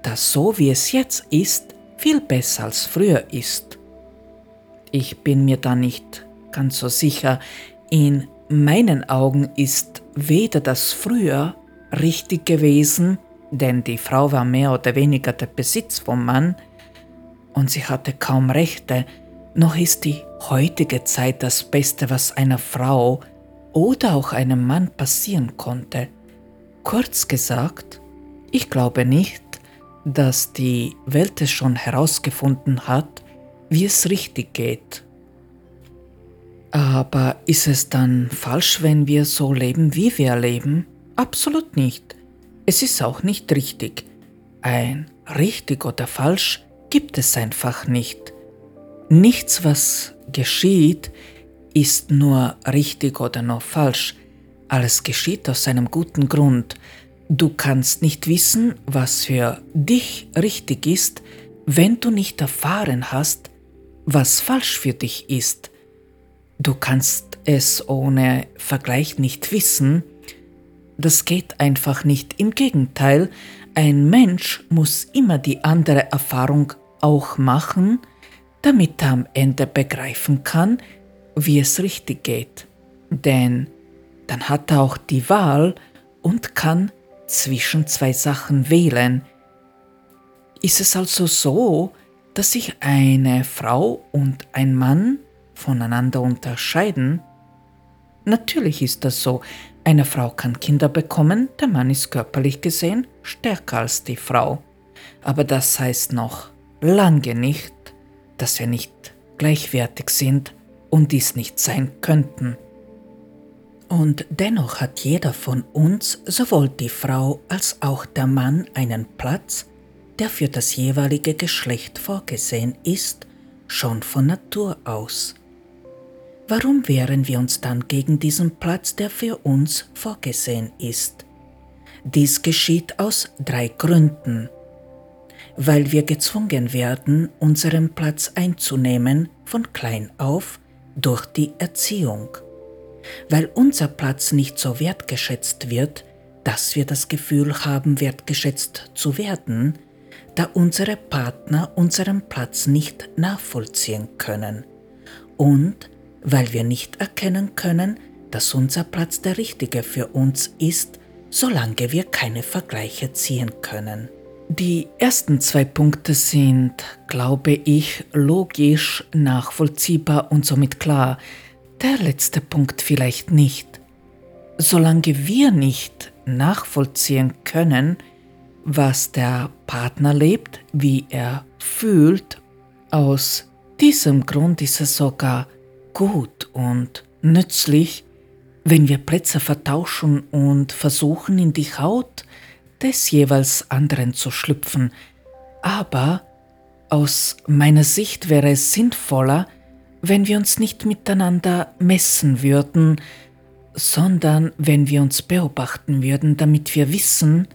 dass so wie es jetzt ist, viel besser als früher ist. Ich bin mir da nicht ganz so sicher. In meinen Augen ist weder das früher richtig gewesen, denn die Frau war mehr oder weniger der Besitz vom Mann, und sie hatte kaum Rechte, noch ist die heutige Zeit das Beste, was einer Frau oder auch einem Mann passieren konnte. Kurz gesagt, ich glaube nicht, dass die Welt es schon herausgefunden hat, wie es richtig geht. Aber ist es dann falsch, wenn wir so leben, wie wir leben? Absolut nicht. Es ist auch nicht richtig. Ein richtig oder falsch gibt es einfach nicht. Nichts, was geschieht, ist nur richtig oder nur falsch. Alles geschieht aus einem guten Grund. Du kannst nicht wissen, was für dich richtig ist, wenn du nicht erfahren hast, was falsch für dich ist. Du kannst es ohne Vergleich nicht wissen. Das geht einfach nicht. Im Gegenteil, ein Mensch muss immer die andere Erfahrung auch machen, damit er am Ende begreifen kann, wie es richtig geht. Denn dann hat er auch die Wahl und kann zwischen zwei Sachen wählen. Ist es also so, dass sich eine Frau und ein Mann voneinander unterscheiden? Natürlich ist das so. Eine Frau kann Kinder bekommen, der Mann ist körperlich gesehen stärker als die Frau. Aber das heißt noch lange nicht, dass wir nicht gleichwertig sind und dies nicht sein könnten. Und dennoch hat jeder von uns, sowohl die Frau als auch der Mann, einen Platz, der für das jeweilige Geschlecht vorgesehen ist, schon von Natur aus. Warum wehren wir uns dann gegen diesen Platz, der für uns vorgesehen ist? Dies geschieht aus drei Gründen. Weil wir gezwungen werden, unseren Platz einzunehmen von klein auf durch die Erziehung. Weil unser Platz nicht so wertgeschätzt wird, dass wir das Gefühl haben, wertgeschätzt zu werden, da unsere Partner unseren Platz nicht nachvollziehen können und weil wir nicht erkennen können, dass unser Platz der richtige für uns ist, solange wir keine Vergleiche ziehen können. Die ersten zwei Punkte sind, glaube ich, logisch, nachvollziehbar und somit klar. Der letzte Punkt vielleicht nicht. Solange wir nicht nachvollziehen können, was der Partner lebt, wie er fühlt, aus diesem Grund ist es sogar gut und nützlich, wenn wir Plätze vertauschen und versuchen in die Haut des jeweils anderen zu schlüpfen. Aber aus meiner Sicht wäre es sinnvoller, wenn wir uns nicht miteinander messen würden, sondern wenn wir uns beobachten würden, damit wir wissen,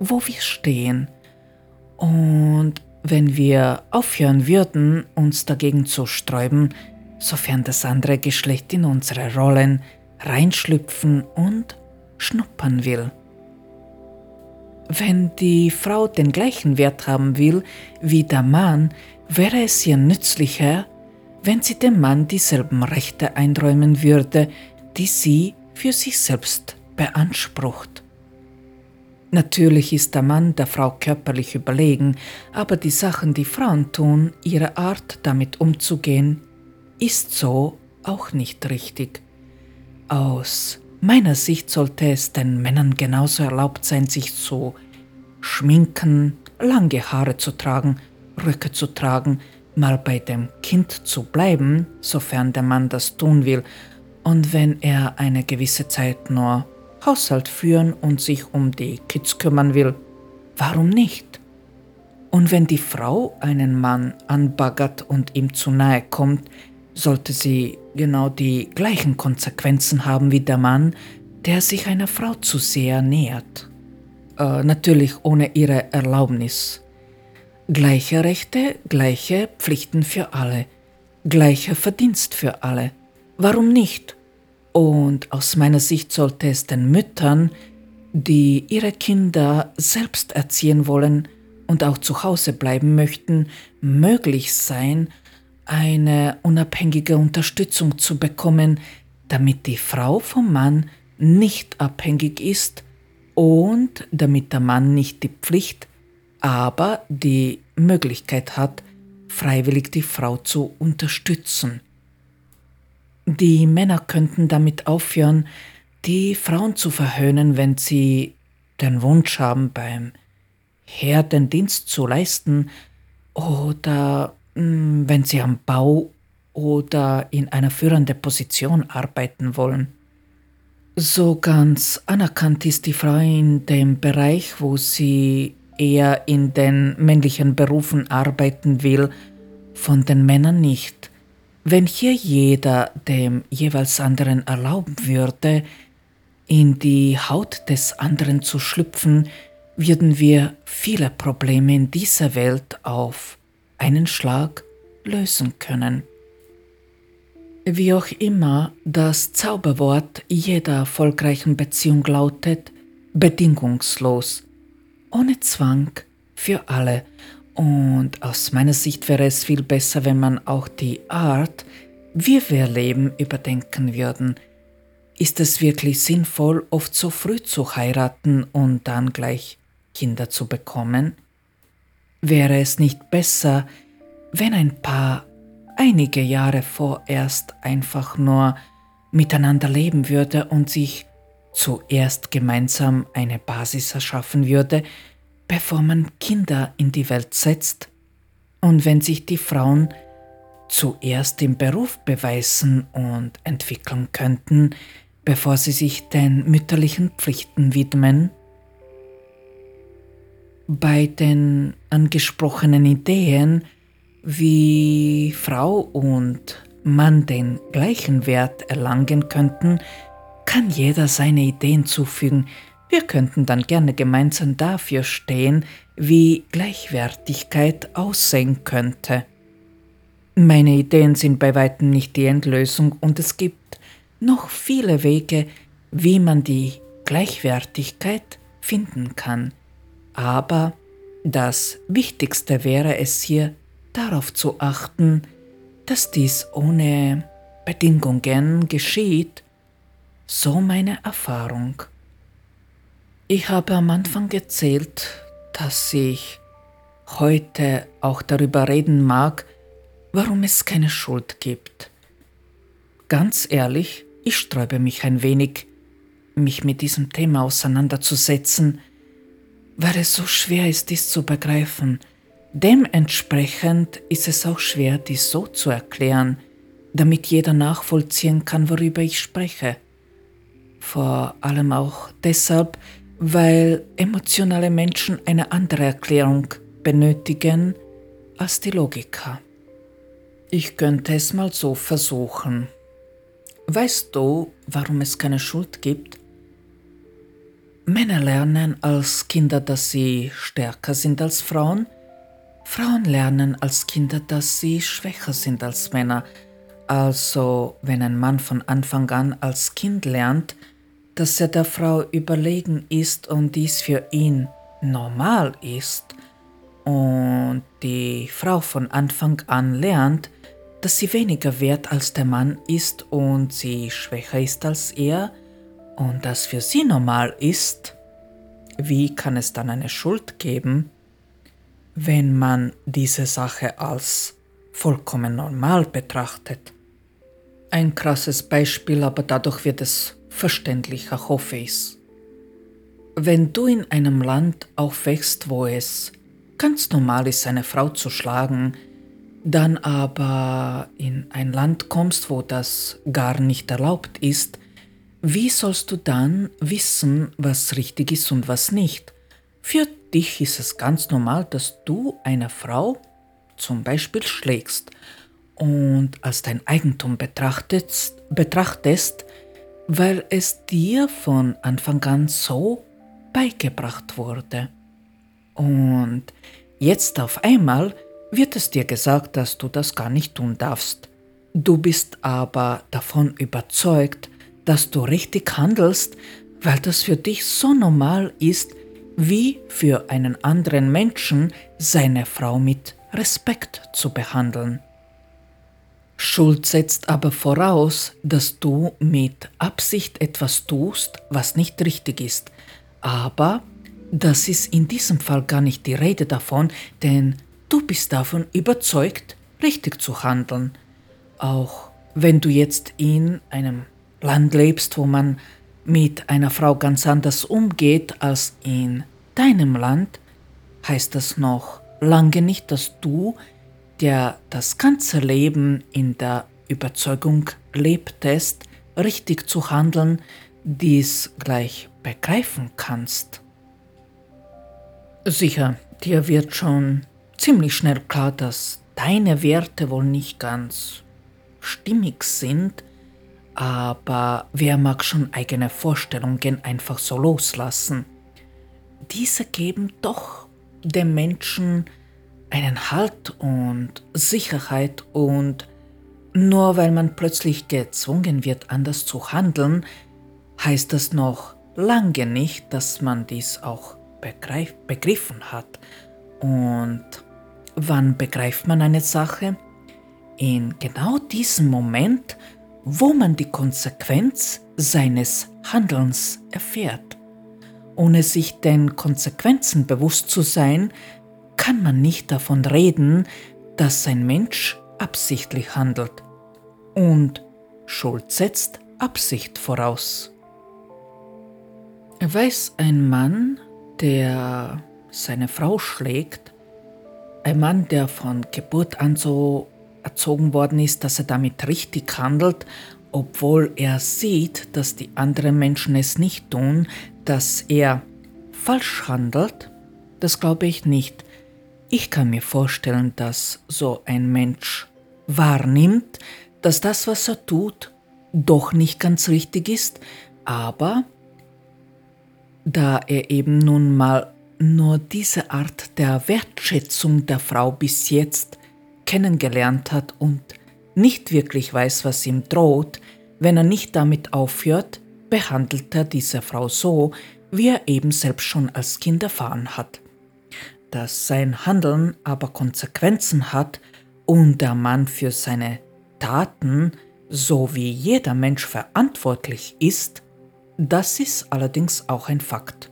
wo wir stehen. Und wenn wir aufhören würden, uns dagegen zu sträuben, sofern das andere Geschlecht in unsere Rollen reinschlüpfen und schnuppern will. Wenn die Frau den gleichen Wert haben will wie der Mann, wäre es ihr nützlicher, wenn sie dem Mann dieselben Rechte einräumen würde, die sie für sich selbst beansprucht. Natürlich ist der Mann der Frau körperlich überlegen, aber die Sachen, die Frauen tun, ihre Art damit umzugehen, ist so auch nicht richtig. Aus meiner Sicht sollte es den Männern genauso erlaubt sein, sich zu schminken, lange Haare zu tragen, Röcke zu tragen, mal bei dem Kind zu bleiben, sofern der Mann das tun will, und wenn er eine gewisse Zeit nur Haushalt führen und sich um die Kids kümmern will, warum nicht? Und wenn die Frau einen Mann anbaggert und ihm zu nahe kommt, sollte sie genau die gleichen Konsequenzen haben wie der Mann, der sich einer Frau zu sehr nähert. Äh, natürlich ohne ihre Erlaubnis. Gleiche Rechte, gleiche Pflichten für alle, gleicher Verdienst für alle. Warum nicht? Und aus meiner Sicht sollte es den Müttern, die ihre Kinder selbst erziehen wollen und auch zu Hause bleiben möchten, möglich sein, eine unabhängige Unterstützung zu bekommen, damit die Frau vom Mann nicht abhängig ist und damit der Mann nicht die Pflicht, aber die Möglichkeit hat, freiwillig die Frau zu unterstützen. Die Männer könnten damit aufhören, die Frauen zu verhöhnen, wenn sie den Wunsch haben, beim Herr den Dienst zu leisten oder wenn sie am Bau oder in einer führenden Position arbeiten wollen. So ganz anerkannt ist die Frau in dem Bereich, wo sie eher in den männlichen Berufen arbeiten will, von den Männern nicht. Wenn hier jeder dem jeweils anderen erlauben würde, in die Haut des anderen zu schlüpfen, würden wir viele Probleme in dieser Welt auf einen Schlag lösen können. Wie auch immer das Zauberwort jeder erfolgreichen Beziehung lautet, bedingungslos, ohne Zwang für alle und aus meiner Sicht wäre es viel besser, wenn man auch die Art, wie wir leben, überdenken würden. Ist es wirklich sinnvoll, oft so früh zu heiraten und dann gleich Kinder zu bekommen? Wäre es nicht besser, wenn ein Paar einige Jahre vorerst einfach nur miteinander leben würde und sich zuerst gemeinsam eine Basis erschaffen würde, bevor man Kinder in die Welt setzt? Und wenn sich die Frauen zuerst im Beruf beweisen und entwickeln könnten, bevor sie sich den mütterlichen Pflichten widmen? Bei den angesprochenen Ideen, wie Frau und Mann den gleichen Wert erlangen könnten, kann jeder seine Ideen zufügen. Wir könnten dann gerne gemeinsam dafür stehen, wie Gleichwertigkeit aussehen könnte. Meine Ideen sind bei weitem nicht die Endlösung und es gibt noch viele Wege, wie man die Gleichwertigkeit finden kann. Aber das Wichtigste wäre es hier darauf zu achten, dass dies ohne Bedingungen geschieht, so meine Erfahrung. Ich habe am Anfang erzählt, dass ich heute auch darüber reden mag, warum es keine Schuld gibt. Ganz ehrlich, ich sträube mich ein wenig, mich mit diesem Thema auseinanderzusetzen, weil es so schwer ist, dies zu begreifen. Dementsprechend ist es auch schwer, dies so zu erklären, damit jeder nachvollziehen kann, worüber ich spreche. Vor allem auch deshalb, weil emotionale Menschen eine andere Erklärung benötigen als die Logiker. Ich könnte es mal so versuchen. Weißt du, warum es keine Schuld gibt? Männer lernen als Kinder, dass sie stärker sind als Frauen. Frauen lernen als Kinder, dass sie schwächer sind als Männer. Also, wenn ein Mann von Anfang an als Kind lernt, dass er der Frau überlegen ist und dies für ihn normal ist, und die Frau von Anfang an lernt, dass sie weniger wert als der Mann ist und sie schwächer ist als er, und das für sie normal ist, wie kann es dann eine Schuld geben, wenn man diese Sache als vollkommen normal betrachtet? Ein krasses Beispiel, aber dadurch wird es verständlicher, hoffe ich. Wenn du in einem Land aufwächst, wo es ganz normal ist, eine Frau zu schlagen, dann aber in ein Land kommst, wo das gar nicht erlaubt ist, wie sollst du dann wissen, was richtig ist und was nicht? Für dich ist es ganz normal, dass du eine Frau zum Beispiel schlägst und als dein Eigentum betrachtest, betrachtest, weil es dir von Anfang an so beigebracht wurde. Und jetzt auf einmal wird es dir gesagt, dass du das gar nicht tun darfst. Du bist aber davon überzeugt, dass du richtig handelst, weil das für dich so normal ist, wie für einen anderen Menschen seine Frau mit Respekt zu behandeln. Schuld setzt aber voraus, dass du mit Absicht etwas tust, was nicht richtig ist. Aber das ist in diesem Fall gar nicht die Rede davon, denn du bist davon überzeugt, richtig zu handeln. Auch wenn du jetzt in einem Land lebst, wo man mit einer Frau ganz anders umgeht als in deinem Land, heißt das noch lange nicht, dass du, der das ganze Leben in der Überzeugung lebtest, richtig zu handeln, dies gleich begreifen kannst. Sicher, dir wird schon ziemlich schnell klar, dass deine Werte wohl nicht ganz stimmig sind, aber wer mag schon eigene Vorstellungen einfach so loslassen? Diese geben doch dem Menschen einen Halt und Sicherheit und nur weil man plötzlich gezwungen wird, anders zu handeln, heißt das noch lange nicht, dass man dies auch begreif begriffen hat. Und wann begreift man eine Sache? In genau diesem Moment, wo man die Konsequenz seines Handelns erfährt. Ohne sich den Konsequenzen bewusst zu sein, kann man nicht davon reden, dass ein Mensch absichtlich handelt. Und Schuld setzt Absicht voraus. Weiß ein Mann, der seine Frau schlägt, ein Mann, der von Geburt an so erzogen worden ist, dass er damit richtig handelt, obwohl er sieht, dass die anderen Menschen es nicht tun, dass er falsch handelt, das glaube ich nicht. Ich kann mir vorstellen, dass so ein Mensch wahrnimmt, dass das, was er tut, doch nicht ganz richtig ist, aber da er eben nun mal nur diese Art der Wertschätzung der Frau bis jetzt kennengelernt hat und nicht wirklich weiß, was ihm droht, wenn er nicht damit aufhört, behandelt er diese Frau so, wie er eben selbst schon als Kind erfahren hat. Dass sein Handeln aber Konsequenzen hat und der Mann für seine Taten so wie jeder Mensch verantwortlich ist, das ist allerdings auch ein Fakt.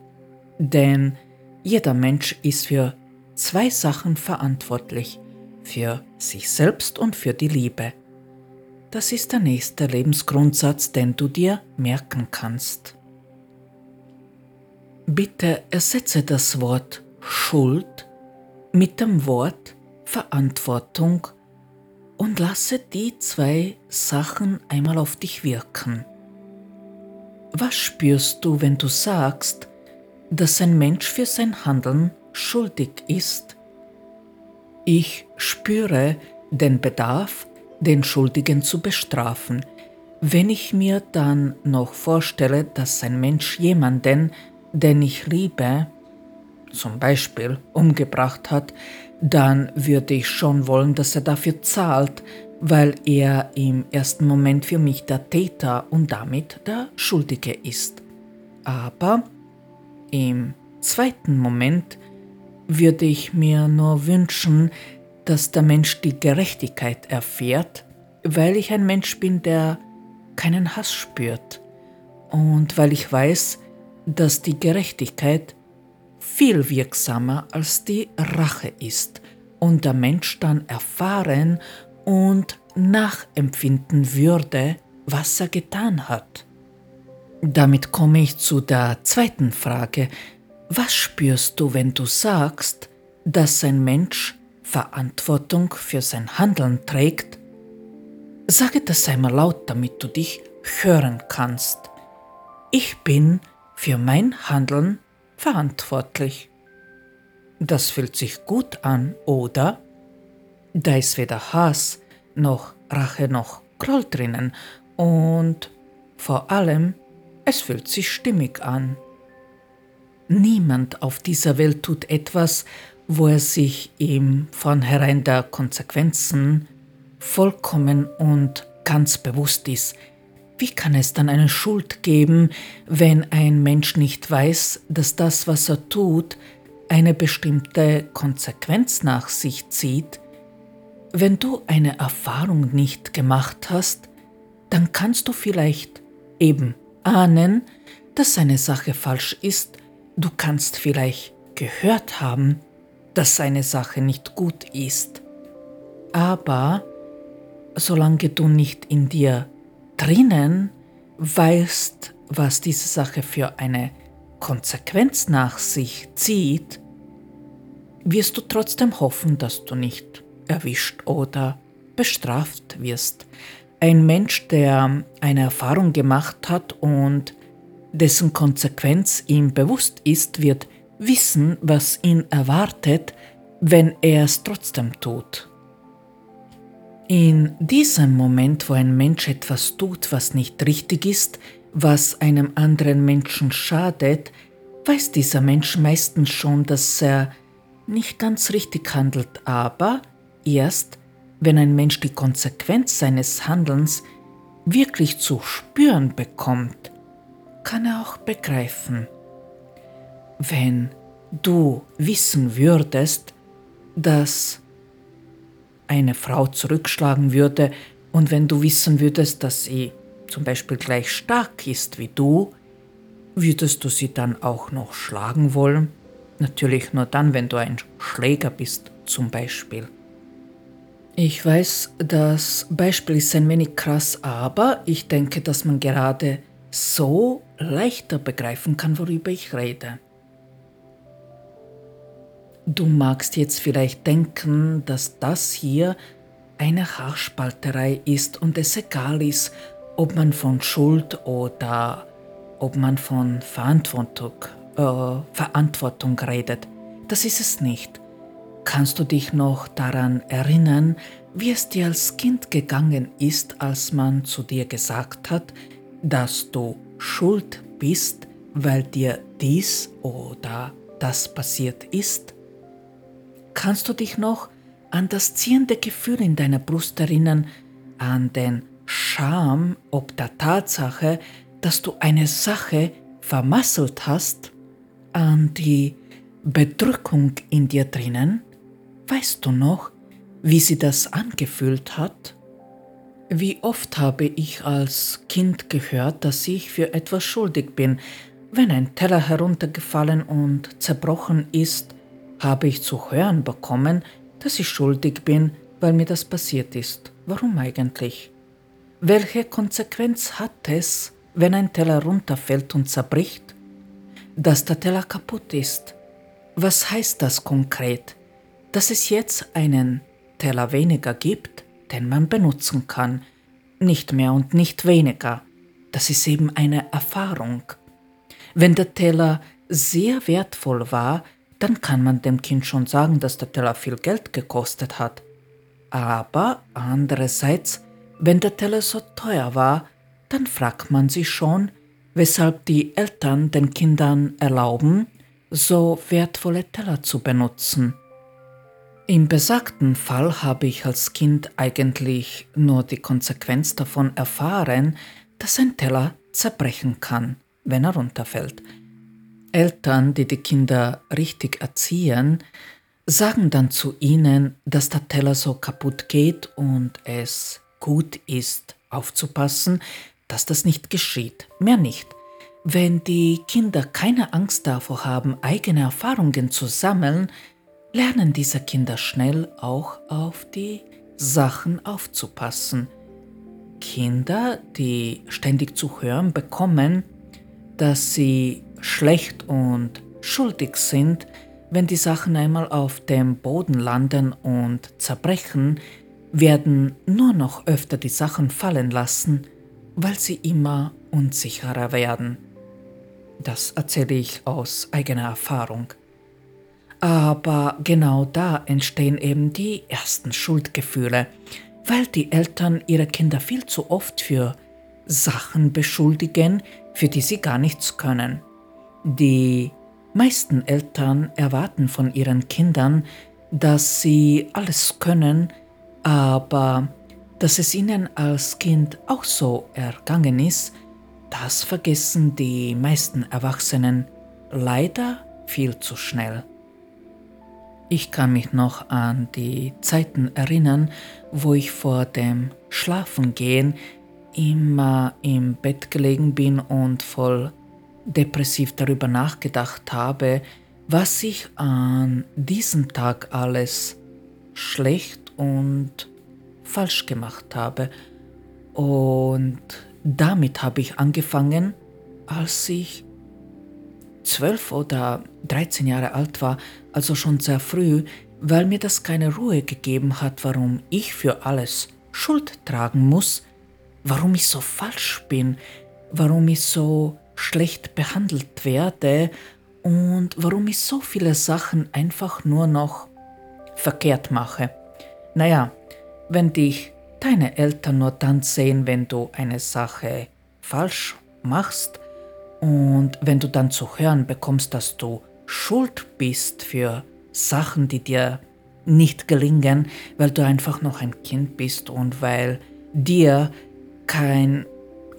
Denn jeder Mensch ist für zwei Sachen verantwortlich, für sich selbst und für die Liebe. Das ist der nächste Lebensgrundsatz, den du dir merken kannst. Bitte ersetze das Wort Schuld mit dem Wort Verantwortung und lasse die zwei Sachen einmal auf dich wirken. Was spürst du, wenn du sagst, dass ein Mensch für sein Handeln schuldig ist? Ich spüre den Bedarf, den Schuldigen zu bestrafen. Wenn ich mir dann noch vorstelle, dass ein Mensch jemanden, den ich liebe, zum Beispiel umgebracht hat, dann würde ich schon wollen, dass er dafür zahlt, weil er im ersten Moment für mich der Täter und damit der Schuldige ist. Aber im zweiten Moment würde ich mir nur wünschen, dass der Mensch die Gerechtigkeit erfährt, weil ich ein Mensch bin, der keinen Hass spürt und weil ich weiß, dass die Gerechtigkeit viel wirksamer als die Rache ist und der Mensch dann erfahren und nachempfinden würde, was er getan hat. Damit komme ich zu der zweiten Frage. Was spürst du, wenn du sagst, dass ein Mensch Verantwortung für sein Handeln trägt? Sage das einmal laut, damit du dich hören kannst. Ich bin für mein Handeln verantwortlich. Das fühlt sich gut an, oder? Da ist weder Hass noch Rache noch Groll drinnen und vor allem, es fühlt sich stimmig an. Niemand auf dieser Welt tut etwas, wo er sich im Vornherein der Konsequenzen vollkommen und ganz bewusst ist. Wie kann es dann eine Schuld geben, wenn ein Mensch nicht weiß, dass das, was er tut, eine bestimmte Konsequenz nach sich zieht? Wenn du eine Erfahrung nicht gemacht hast, dann kannst du vielleicht eben ahnen, dass eine Sache falsch ist, du kannst vielleicht gehört haben, dass eine Sache nicht gut ist. Aber solange du nicht in dir drinnen weißt, was diese Sache für eine Konsequenz nach sich zieht, wirst du trotzdem hoffen, dass du nicht erwischt oder bestraft wirst. Ein Mensch, der eine Erfahrung gemacht hat und dessen Konsequenz ihm bewusst ist, wird wissen, was ihn erwartet, wenn er es trotzdem tut. In diesem Moment, wo ein Mensch etwas tut, was nicht richtig ist, was einem anderen Menschen schadet, weiß dieser Mensch meistens schon, dass er nicht ganz richtig handelt, aber erst, wenn ein Mensch die Konsequenz seines Handelns wirklich zu spüren bekommt, kann er auch begreifen, wenn du wissen würdest, dass eine Frau zurückschlagen würde und wenn du wissen würdest, dass sie zum Beispiel gleich stark ist wie du, würdest du sie dann auch noch schlagen wollen? Natürlich nur dann, wenn du ein Schläger bist, zum Beispiel. Ich weiß, das Beispiel ist ein wenig krass, aber ich denke, dass man gerade so leichter begreifen kann, worüber ich rede. Du magst jetzt vielleicht denken, dass das hier eine Haarspalterei ist und es egal ist, ob man von Schuld oder ob man von Verantwortung, äh, Verantwortung redet. Das ist es nicht. Kannst du dich noch daran erinnern, wie es dir als Kind gegangen ist, als man zu dir gesagt hat, dass du schuld bist, weil dir dies oder das passiert ist? Kannst du dich noch an das ziehende Gefühl in deiner Brust erinnern, an den Scham ob der Tatsache, dass du eine Sache vermasselt hast, an die Bedrückung in dir drinnen? Weißt du noch, wie sie das angefühlt hat? Wie oft habe ich als Kind gehört, dass ich für etwas schuldig bin. Wenn ein Teller heruntergefallen und zerbrochen ist, habe ich zu hören bekommen, dass ich schuldig bin, weil mir das passiert ist. Warum eigentlich? Welche Konsequenz hat es, wenn ein Teller runterfällt und zerbricht? Dass der Teller kaputt ist. Was heißt das konkret? dass es jetzt einen Teller weniger gibt, den man benutzen kann. Nicht mehr und nicht weniger. Das ist eben eine Erfahrung. Wenn der Teller sehr wertvoll war, dann kann man dem Kind schon sagen, dass der Teller viel Geld gekostet hat. Aber andererseits, wenn der Teller so teuer war, dann fragt man sich schon, weshalb die Eltern den Kindern erlauben, so wertvolle Teller zu benutzen. Im besagten Fall habe ich als Kind eigentlich nur die Konsequenz davon erfahren, dass ein Teller zerbrechen kann, wenn er runterfällt. Eltern, die die Kinder richtig erziehen, sagen dann zu ihnen, dass der Teller so kaputt geht und es gut ist, aufzupassen, dass das nicht geschieht. Mehr nicht. Wenn die Kinder keine Angst davor haben, eigene Erfahrungen zu sammeln, lernen diese Kinder schnell auch auf die Sachen aufzupassen. Kinder, die ständig zu hören bekommen, dass sie schlecht und schuldig sind, wenn die Sachen einmal auf dem Boden landen und zerbrechen, werden nur noch öfter die Sachen fallen lassen, weil sie immer unsicherer werden. Das erzähle ich aus eigener Erfahrung. Aber genau da entstehen eben die ersten Schuldgefühle, weil die Eltern ihre Kinder viel zu oft für Sachen beschuldigen, für die sie gar nichts können. Die meisten Eltern erwarten von ihren Kindern, dass sie alles können, aber dass es ihnen als Kind auch so ergangen ist, das vergessen die meisten Erwachsenen leider viel zu schnell. Ich kann mich noch an die Zeiten erinnern, wo ich vor dem Schlafengehen immer im Bett gelegen bin und voll depressiv darüber nachgedacht habe, was ich an diesem Tag alles schlecht und falsch gemacht habe. Und damit habe ich angefangen, als ich zwölf oder dreizehn Jahre alt war, also schon sehr früh, weil mir das keine Ruhe gegeben hat, warum ich für alles Schuld tragen muss, warum ich so falsch bin, warum ich so schlecht behandelt werde und warum ich so viele Sachen einfach nur noch verkehrt mache. Naja, wenn dich deine Eltern nur dann sehen, wenn du eine Sache falsch machst, und wenn du dann zu hören bekommst, dass du schuld bist für Sachen, die dir nicht gelingen, weil du einfach noch ein Kind bist und weil dir kein,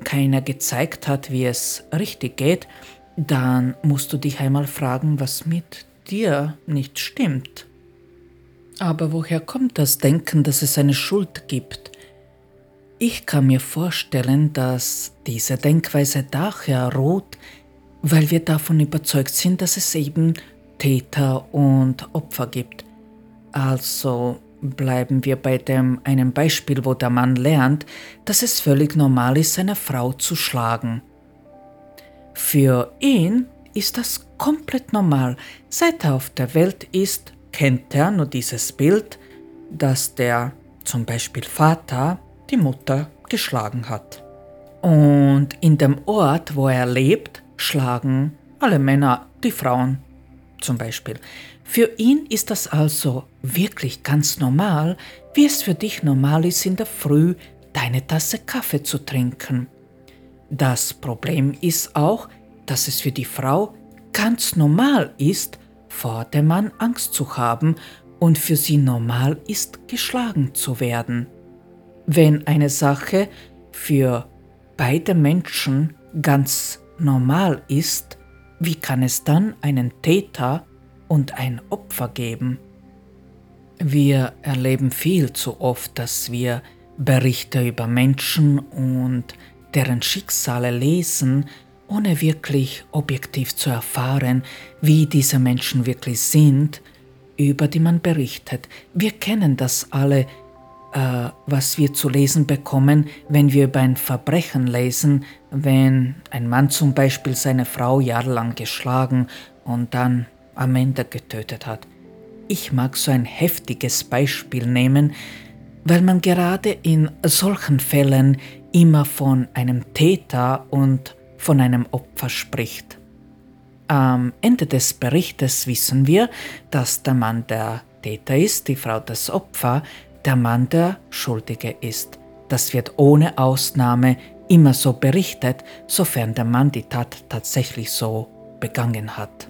keiner gezeigt hat, wie es richtig geht, dann musst du dich einmal fragen, was mit dir nicht stimmt. Aber woher kommt das Denken, dass es eine Schuld gibt? Ich kann mir vorstellen, dass diese Denkweise daher ruht, weil wir davon überzeugt sind, dass es eben Täter und Opfer gibt. Also bleiben wir bei dem einem Beispiel, wo der Mann lernt, dass es völlig normal ist, seine Frau zu schlagen. Für ihn ist das komplett normal. Seit er auf der Welt ist, kennt er nur dieses Bild, dass der zum Beispiel Vater die Mutter geschlagen hat. Und in dem Ort, wo er lebt, schlagen alle Männer die Frauen zum Beispiel. Für ihn ist das also wirklich ganz normal, wie es für dich normal ist, in der Früh deine Tasse Kaffee zu trinken. Das Problem ist auch, dass es für die Frau ganz normal ist, vor dem Mann Angst zu haben und für sie normal ist, geschlagen zu werden. Wenn eine Sache für beide Menschen ganz normal ist, wie kann es dann einen Täter und ein Opfer geben? Wir erleben viel zu oft, dass wir Berichte über Menschen und deren Schicksale lesen, ohne wirklich objektiv zu erfahren, wie diese Menschen wirklich sind, über die man berichtet. Wir kennen das alle, äh, was wir zu lesen bekommen, wenn wir über ein Verbrechen lesen, wenn ein Mann zum Beispiel seine Frau jahrelang geschlagen und dann am Ende getötet hat. Ich mag so ein heftiges Beispiel nehmen, weil man gerade in solchen Fällen immer von einem Täter und von einem Opfer spricht. Am Ende des Berichtes wissen wir, dass der Mann der Täter ist, die Frau das Opfer, der Mann der Schuldige ist. Das wird ohne Ausnahme immer so berichtet, sofern der Mann die Tat tatsächlich so begangen hat.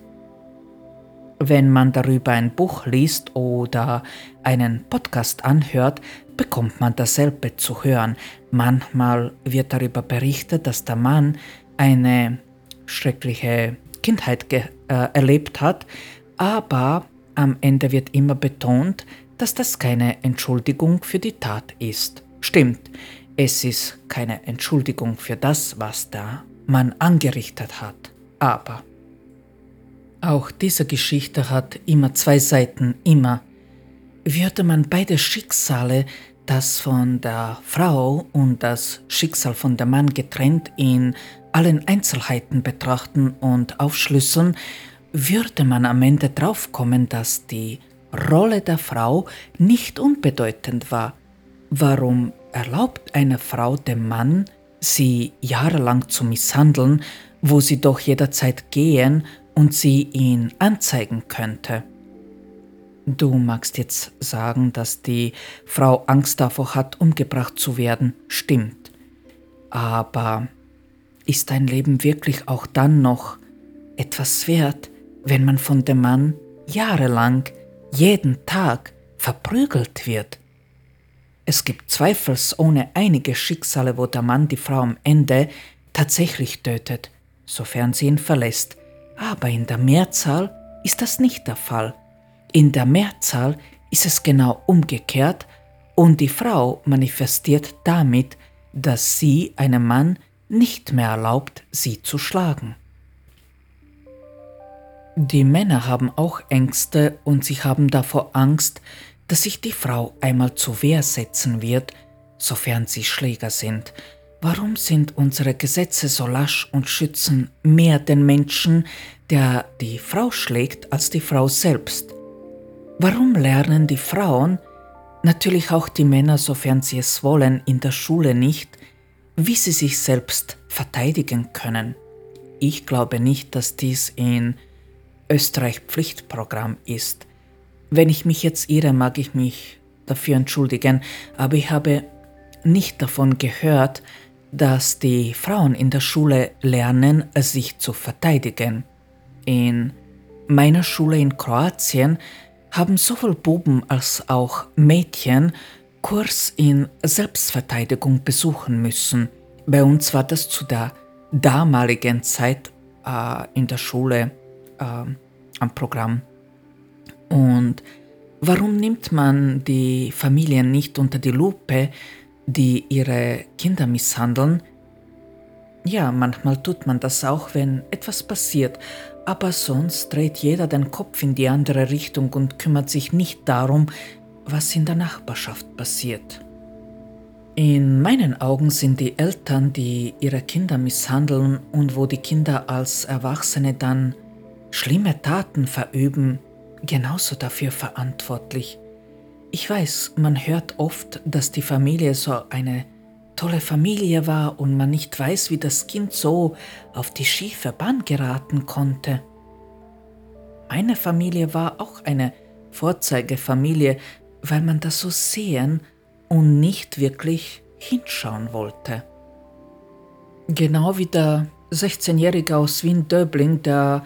Wenn man darüber ein Buch liest oder einen Podcast anhört, bekommt man dasselbe zu hören. Manchmal wird darüber berichtet, dass der Mann eine schreckliche Kindheit äh, erlebt hat, aber am Ende wird immer betont, dass das keine Entschuldigung für die Tat ist. Stimmt, es ist keine Entschuldigung für das, was der Mann angerichtet hat. Aber auch diese Geschichte hat immer zwei Seiten, immer. Würde man beide Schicksale, das von der Frau und das Schicksal von dem Mann getrennt in allen Einzelheiten betrachten und aufschlüsseln, würde man am Ende draufkommen, dass die Rolle der Frau nicht unbedeutend war. Warum erlaubt eine Frau dem Mann, sie jahrelang zu misshandeln, wo sie doch jederzeit gehen und sie ihn anzeigen könnte. Du magst jetzt sagen, dass die Frau Angst davor hat, umgebracht zu werden. Stimmt. Aber ist dein Leben wirklich auch dann noch etwas wert, wenn man von dem Mann jahrelang, jeden Tag verprügelt wird? Es gibt zweifelsohne einige Schicksale, wo der Mann die Frau am Ende tatsächlich tötet, sofern sie ihn verlässt aber in der Mehrzahl ist das nicht der Fall. In der Mehrzahl ist es genau umgekehrt und die Frau manifestiert damit, dass sie einem Mann nicht mehr erlaubt, sie zu schlagen. Die Männer haben auch Ängste und sie haben davor Angst, dass sich die Frau einmal zur Wehr setzen wird, sofern sie Schläger sind, Warum sind unsere Gesetze so lasch und schützen mehr den Menschen, der die Frau schlägt, als die Frau selbst? Warum lernen die Frauen, natürlich auch die Männer, sofern sie es wollen, in der Schule nicht, wie sie sich selbst verteidigen können? Ich glaube nicht, dass dies in Österreich Pflichtprogramm ist. Wenn ich mich jetzt irre, mag ich mich dafür entschuldigen, aber ich habe nicht davon gehört, dass die Frauen in der Schule lernen, sich zu verteidigen. In meiner Schule in Kroatien haben sowohl Buben als auch Mädchen Kurs in Selbstverteidigung besuchen müssen. Bei uns war das zu der damaligen Zeit äh, in der Schule äh, am Programm. Und warum nimmt man die Familien nicht unter die Lupe, die ihre Kinder misshandeln, Ja, manchmal tut man das auch, wenn etwas passiert, aber sonst dreht jeder den Kopf in die andere Richtung und kümmert sich nicht darum, was in der Nachbarschaft passiert. In meinen Augen sind die Eltern, die ihre Kinder misshandeln und wo die Kinder als Erwachsene dann schlimme Taten verüben, genauso dafür verantwortlich. Ich weiß, man hört oft, dass die Familie so eine tolle Familie war und man nicht weiß, wie das Kind so auf die schiefe Bahn geraten konnte. Meine Familie war auch eine Vorzeigefamilie, weil man das so sehen und nicht wirklich hinschauen wollte. Genau wie der 16-Jährige aus Wien-Döbling, der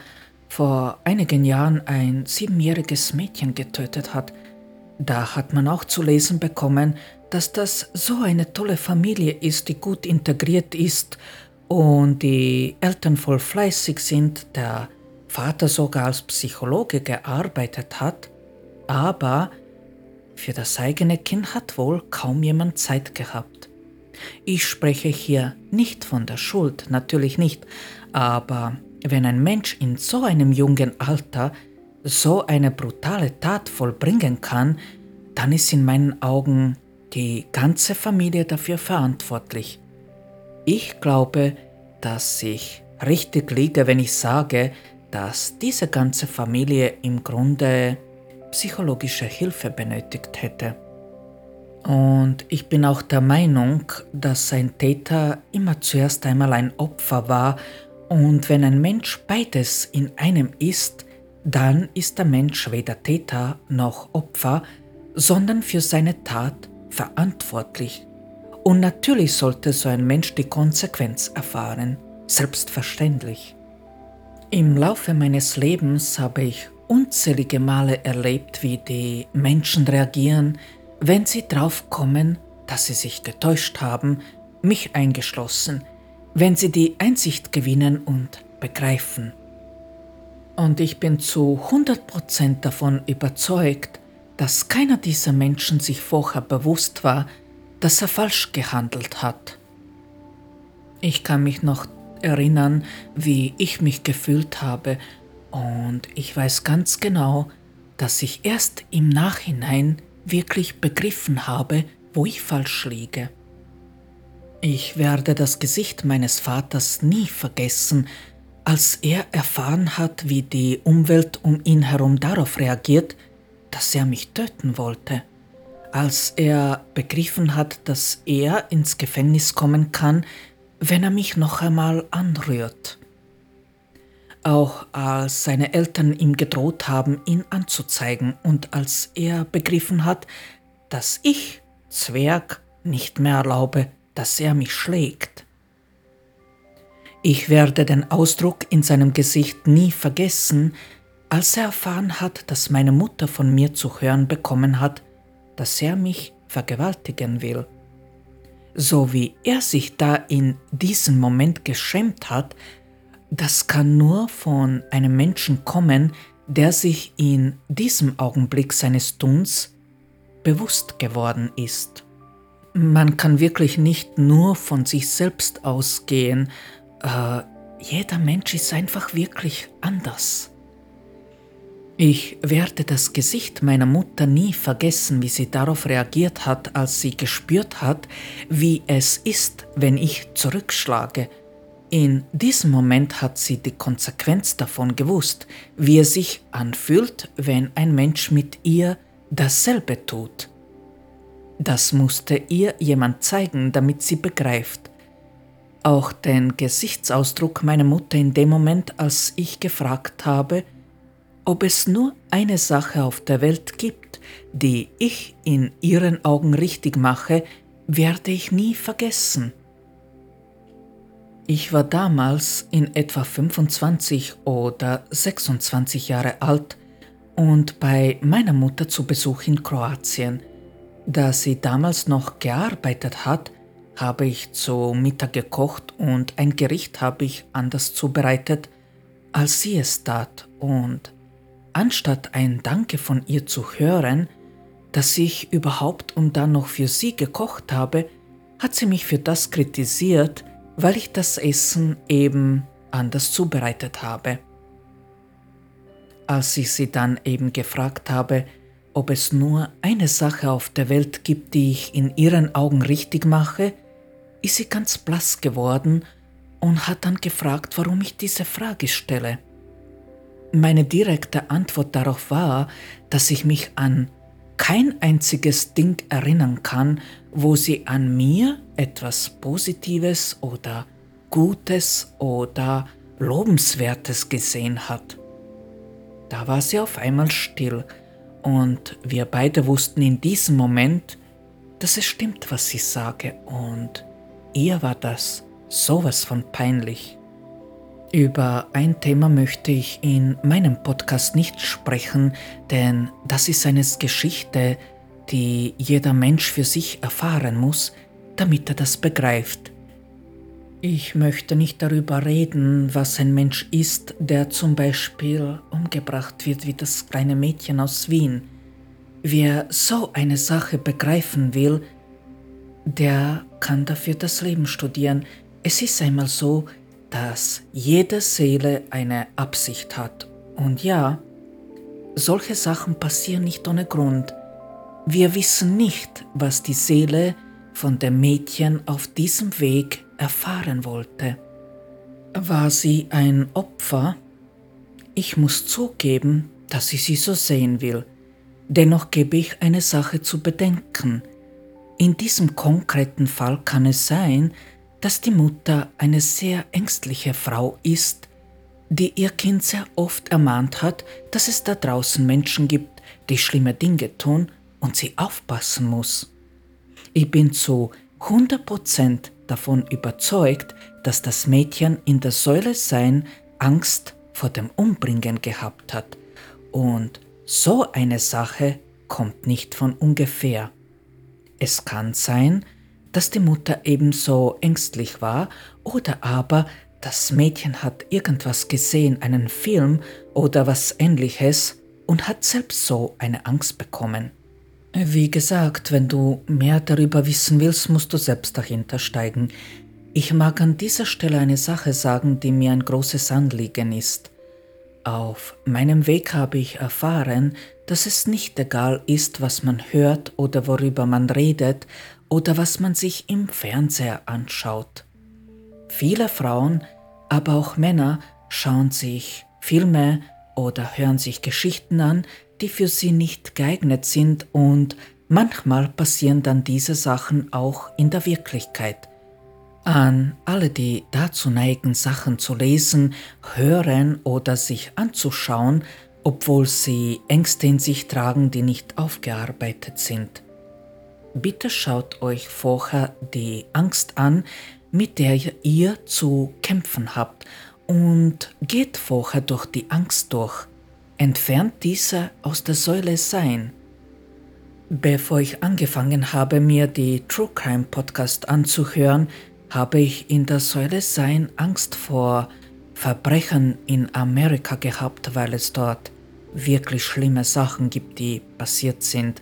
vor einigen Jahren ein siebenjähriges Mädchen getötet hat. Da hat man auch zu lesen bekommen, dass das so eine tolle Familie ist, die gut integriert ist und die Eltern voll fleißig sind, der Vater sogar als Psychologe gearbeitet hat, aber für das eigene Kind hat wohl kaum jemand Zeit gehabt. Ich spreche hier nicht von der Schuld, natürlich nicht, aber wenn ein Mensch in so einem jungen Alter so eine brutale Tat vollbringen kann, dann ist in meinen Augen die ganze Familie dafür verantwortlich. Ich glaube, dass ich richtig liege, wenn ich sage, dass diese ganze Familie im Grunde psychologische Hilfe benötigt hätte. Und ich bin auch der Meinung, dass ein Täter immer zuerst einmal ein Opfer war und wenn ein Mensch beides in einem ist, dann ist der Mensch weder Täter noch Opfer, sondern für seine Tat verantwortlich. Und natürlich sollte so ein Mensch die Konsequenz erfahren, selbstverständlich. Im Laufe meines Lebens habe ich unzählige Male erlebt, wie die Menschen reagieren, wenn sie draufkommen, dass sie sich getäuscht haben, mich eingeschlossen, wenn sie die Einsicht gewinnen und begreifen. Und ich bin zu 100% davon überzeugt, dass keiner dieser Menschen sich vorher bewusst war, dass er falsch gehandelt hat. Ich kann mich noch erinnern, wie ich mich gefühlt habe, und ich weiß ganz genau, dass ich erst im Nachhinein wirklich begriffen habe, wo ich falsch liege. Ich werde das Gesicht meines Vaters nie vergessen, als er erfahren hat, wie die Umwelt um ihn herum darauf reagiert, dass er mich töten wollte, als er begriffen hat, dass er ins Gefängnis kommen kann, wenn er mich noch einmal anrührt. Auch als seine Eltern ihm gedroht haben, ihn anzuzeigen und als er begriffen hat, dass ich, Zwerg, nicht mehr erlaube, dass er mich schlägt. Ich werde den Ausdruck in seinem Gesicht nie vergessen, als er erfahren hat, dass meine Mutter von mir zu hören bekommen hat, dass er mich vergewaltigen will. So wie er sich da in diesem Moment geschämt hat, das kann nur von einem Menschen kommen, der sich in diesem Augenblick seines Tuns bewusst geworden ist. Man kann wirklich nicht nur von sich selbst ausgehen. Äh, jeder Mensch ist einfach wirklich anders. Ich werde das Gesicht meiner Mutter nie vergessen, wie sie darauf reagiert hat, als sie gespürt hat, wie es ist, wenn ich zurückschlage. In diesem Moment hat sie die Konsequenz davon gewusst, wie es sich anfühlt, wenn ein Mensch mit ihr dasselbe tut. Das musste ihr jemand zeigen, damit sie begreift. Auch den Gesichtsausdruck meiner Mutter in dem Moment, als ich gefragt habe, ob es nur eine Sache auf der Welt gibt, die ich in ihren Augen richtig mache, werde ich nie vergessen. Ich war damals in etwa 25 oder 26 Jahre alt und bei meiner Mutter zu Besuch in Kroatien – da sie damals noch gearbeitet hat, habe ich zu Mittag gekocht und ein Gericht habe ich anders zubereitet, als sie es tat. Und anstatt ein Danke von ihr zu hören, dass ich überhaupt und dann noch für sie gekocht habe, hat sie mich für das kritisiert, weil ich das Essen eben anders zubereitet habe. Als ich sie dann eben gefragt habe, ob es nur eine Sache auf der Welt gibt, die ich in ihren Augen richtig mache, ist sie ganz blass geworden und hat dann gefragt, warum ich diese Frage stelle. Meine direkte Antwort darauf war, dass ich mich an kein einziges Ding erinnern kann, wo sie an mir etwas Positives oder Gutes oder Lobenswertes gesehen hat. Da war sie auf einmal still und wir beide wussten in diesem Moment, dass es stimmt, was ich sage und ihr war das sowas von peinlich. Über ein Thema möchte ich in meinem Podcast nicht sprechen, denn das ist eine Geschichte, die jeder Mensch für sich erfahren muss, damit er das begreift. Ich möchte nicht darüber reden, was ein Mensch ist, der zum Beispiel umgebracht wird wie das kleine Mädchen aus Wien. Wer so eine Sache begreifen will, der kann dafür das Leben studieren. Es ist einmal so, dass jede Seele eine Absicht hat. Und ja, solche Sachen passieren nicht ohne Grund. Wir wissen nicht, was die Seele von dem Mädchen auf diesem Weg erfahren wollte. War sie ein Opfer? Ich muss zugeben, dass ich sie so sehen will. Dennoch gebe ich eine Sache zu bedenken. In diesem konkreten Fall kann es sein, dass die Mutter eine sehr ängstliche Frau ist, die ihr Kind sehr oft ermahnt hat, dass es da draußen Menschen gibt, die schlimme Dinge tun und sie aufpassen muss. Ich bin zu 100% davon überzeugt, dass das Mädchen in der Säule sein Angst vor dem Umbringen gehabt hat. Und so eine Sache kommt nicht von ungefähr. Es kann sein, dass die Mutter ebenso ängstlich war oder aber das Mädchen hat irgendwas gesehen, einen Film oder was ähnliches und hat selbst so eine Angst bekommen. Wie gesagt, wenn du mehr darüber wissen willst, musst du selbst dahinter steigen. Ich mag an dieser Stelle eine Sache sagen, die mir ein großes Anliegen ist. Auf meinem Weg habe ich erfahren, dass es nicht egal ist, was man hört oder worüber man redet oder was man sich im Fernseher anschaut. Viele Frauen, aber auch Männer schauen sich Filme oder hören sich Geschichten an, die für sie nicht geeignet sind und manchmal passieren dann diese Sachen auch in der Wirklichkeit. An alle, die dazu neigen, Sachen zu lesen, hören oder sich anzuschauen, obwohl sie Ängste in sich tragen, die nicht aufgearbeitet sind. Bitte schaut euch vorher die Angst an, mit der ihr zu kämpfen habt und geht vorher durch die Angst durch entfernt diese aus der Säule Sein. Bevor ich angefangen habe, mir die True Crime Podcast anzuhören, habe ich in der Säule Sein Angst vor Verbrechen in Amerika gehabt, weil es dort wirklich schlimme Sachen gibt, die passiert sind.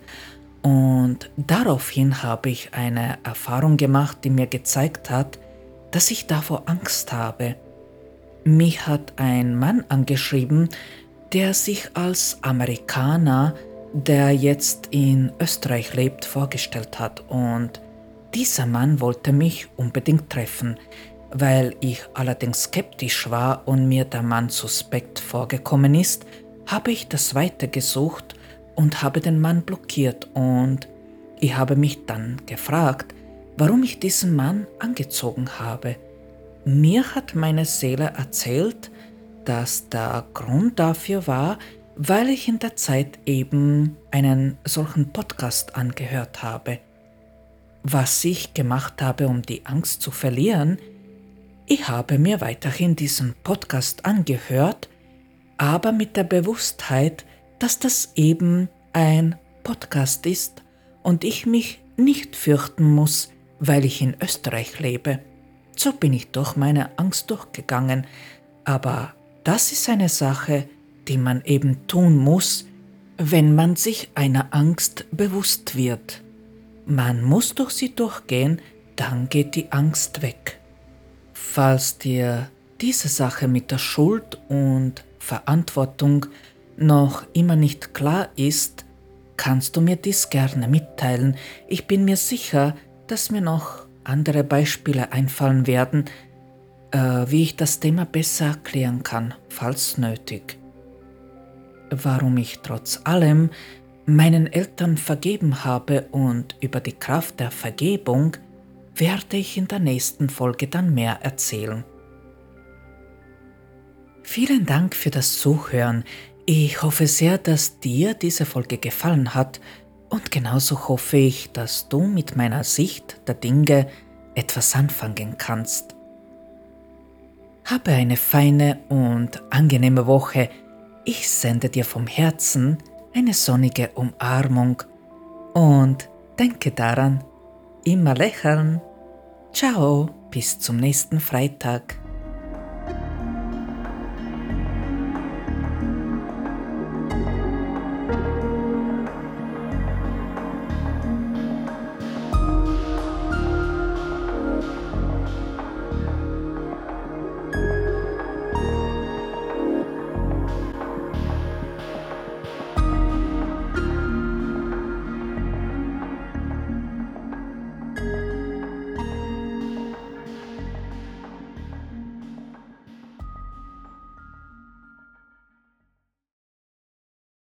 Und daraufhin habe ich eine Erfahrung gemacht, die mir gezeigt hat, dass ich davor Angst habe. Mich hat ein Mann angeschrieben, der sich als Amerikaner, der jetzt in Österreich lebt, vorgestellt hat. Und dieser Mann wollte mich unbedingt treffen. Weil ich allerdings skeptisch war und mir der Mann suspekt vorgekommen ist, habe ich das weitergesucht und habe den Mann blockiert und ich habe mich dann gefragt, warum ich diesen Mann angezogen habe. Mir hat meine Seele erzählt, dass der Grund dafür war, weil ich in der Zeit eben einen solchen Podcast angehört habe. Was ich gemacht habe, um die Angst zu verlieren, ich habe mir weiterhin diesen Podcast angehört, aber mit der Bewusstheit, dass das eben ein Podcast ist und ich mich nicht fürchten muss, weil ich in Österreich lebe. So bin ich durch meine Angst durchgegangen, aber das ist eine Sache, die man eben tun muss, wenn man sich einer Angst bewusst wird. Man muss durch sie durchgehen, dann geht die Angst weg. Falls dir diese Sache mit der Schuld und Verantwortung noch immer nicht klar ist, kannst du mir dies gerne mitteilen. Ich bin mir sicher, dass mir noch andere Beispiele einfallen werden, äh, wie ich das Thema besser erklären kann, falls nötig. Warum ich trotz allem meinen Eltern vergeben habe und über die Kraft der Vergebung werde ich in der nächsten Folge dann mehr erzählen. Vielen Dank für das Zuhören. Ich hoffe sehr, dass dir diese Folge gefallen hat und genauso hoffe ich, dass du mit meiner Sicht der Dinge etwas anfangen kannst. Habe eine feine und angenehme Woche. Ich sende dir vom Herzen eine sonnige Umarmung und denke daran, immer lächeln. Ciao, bis zum nächsten Freitag.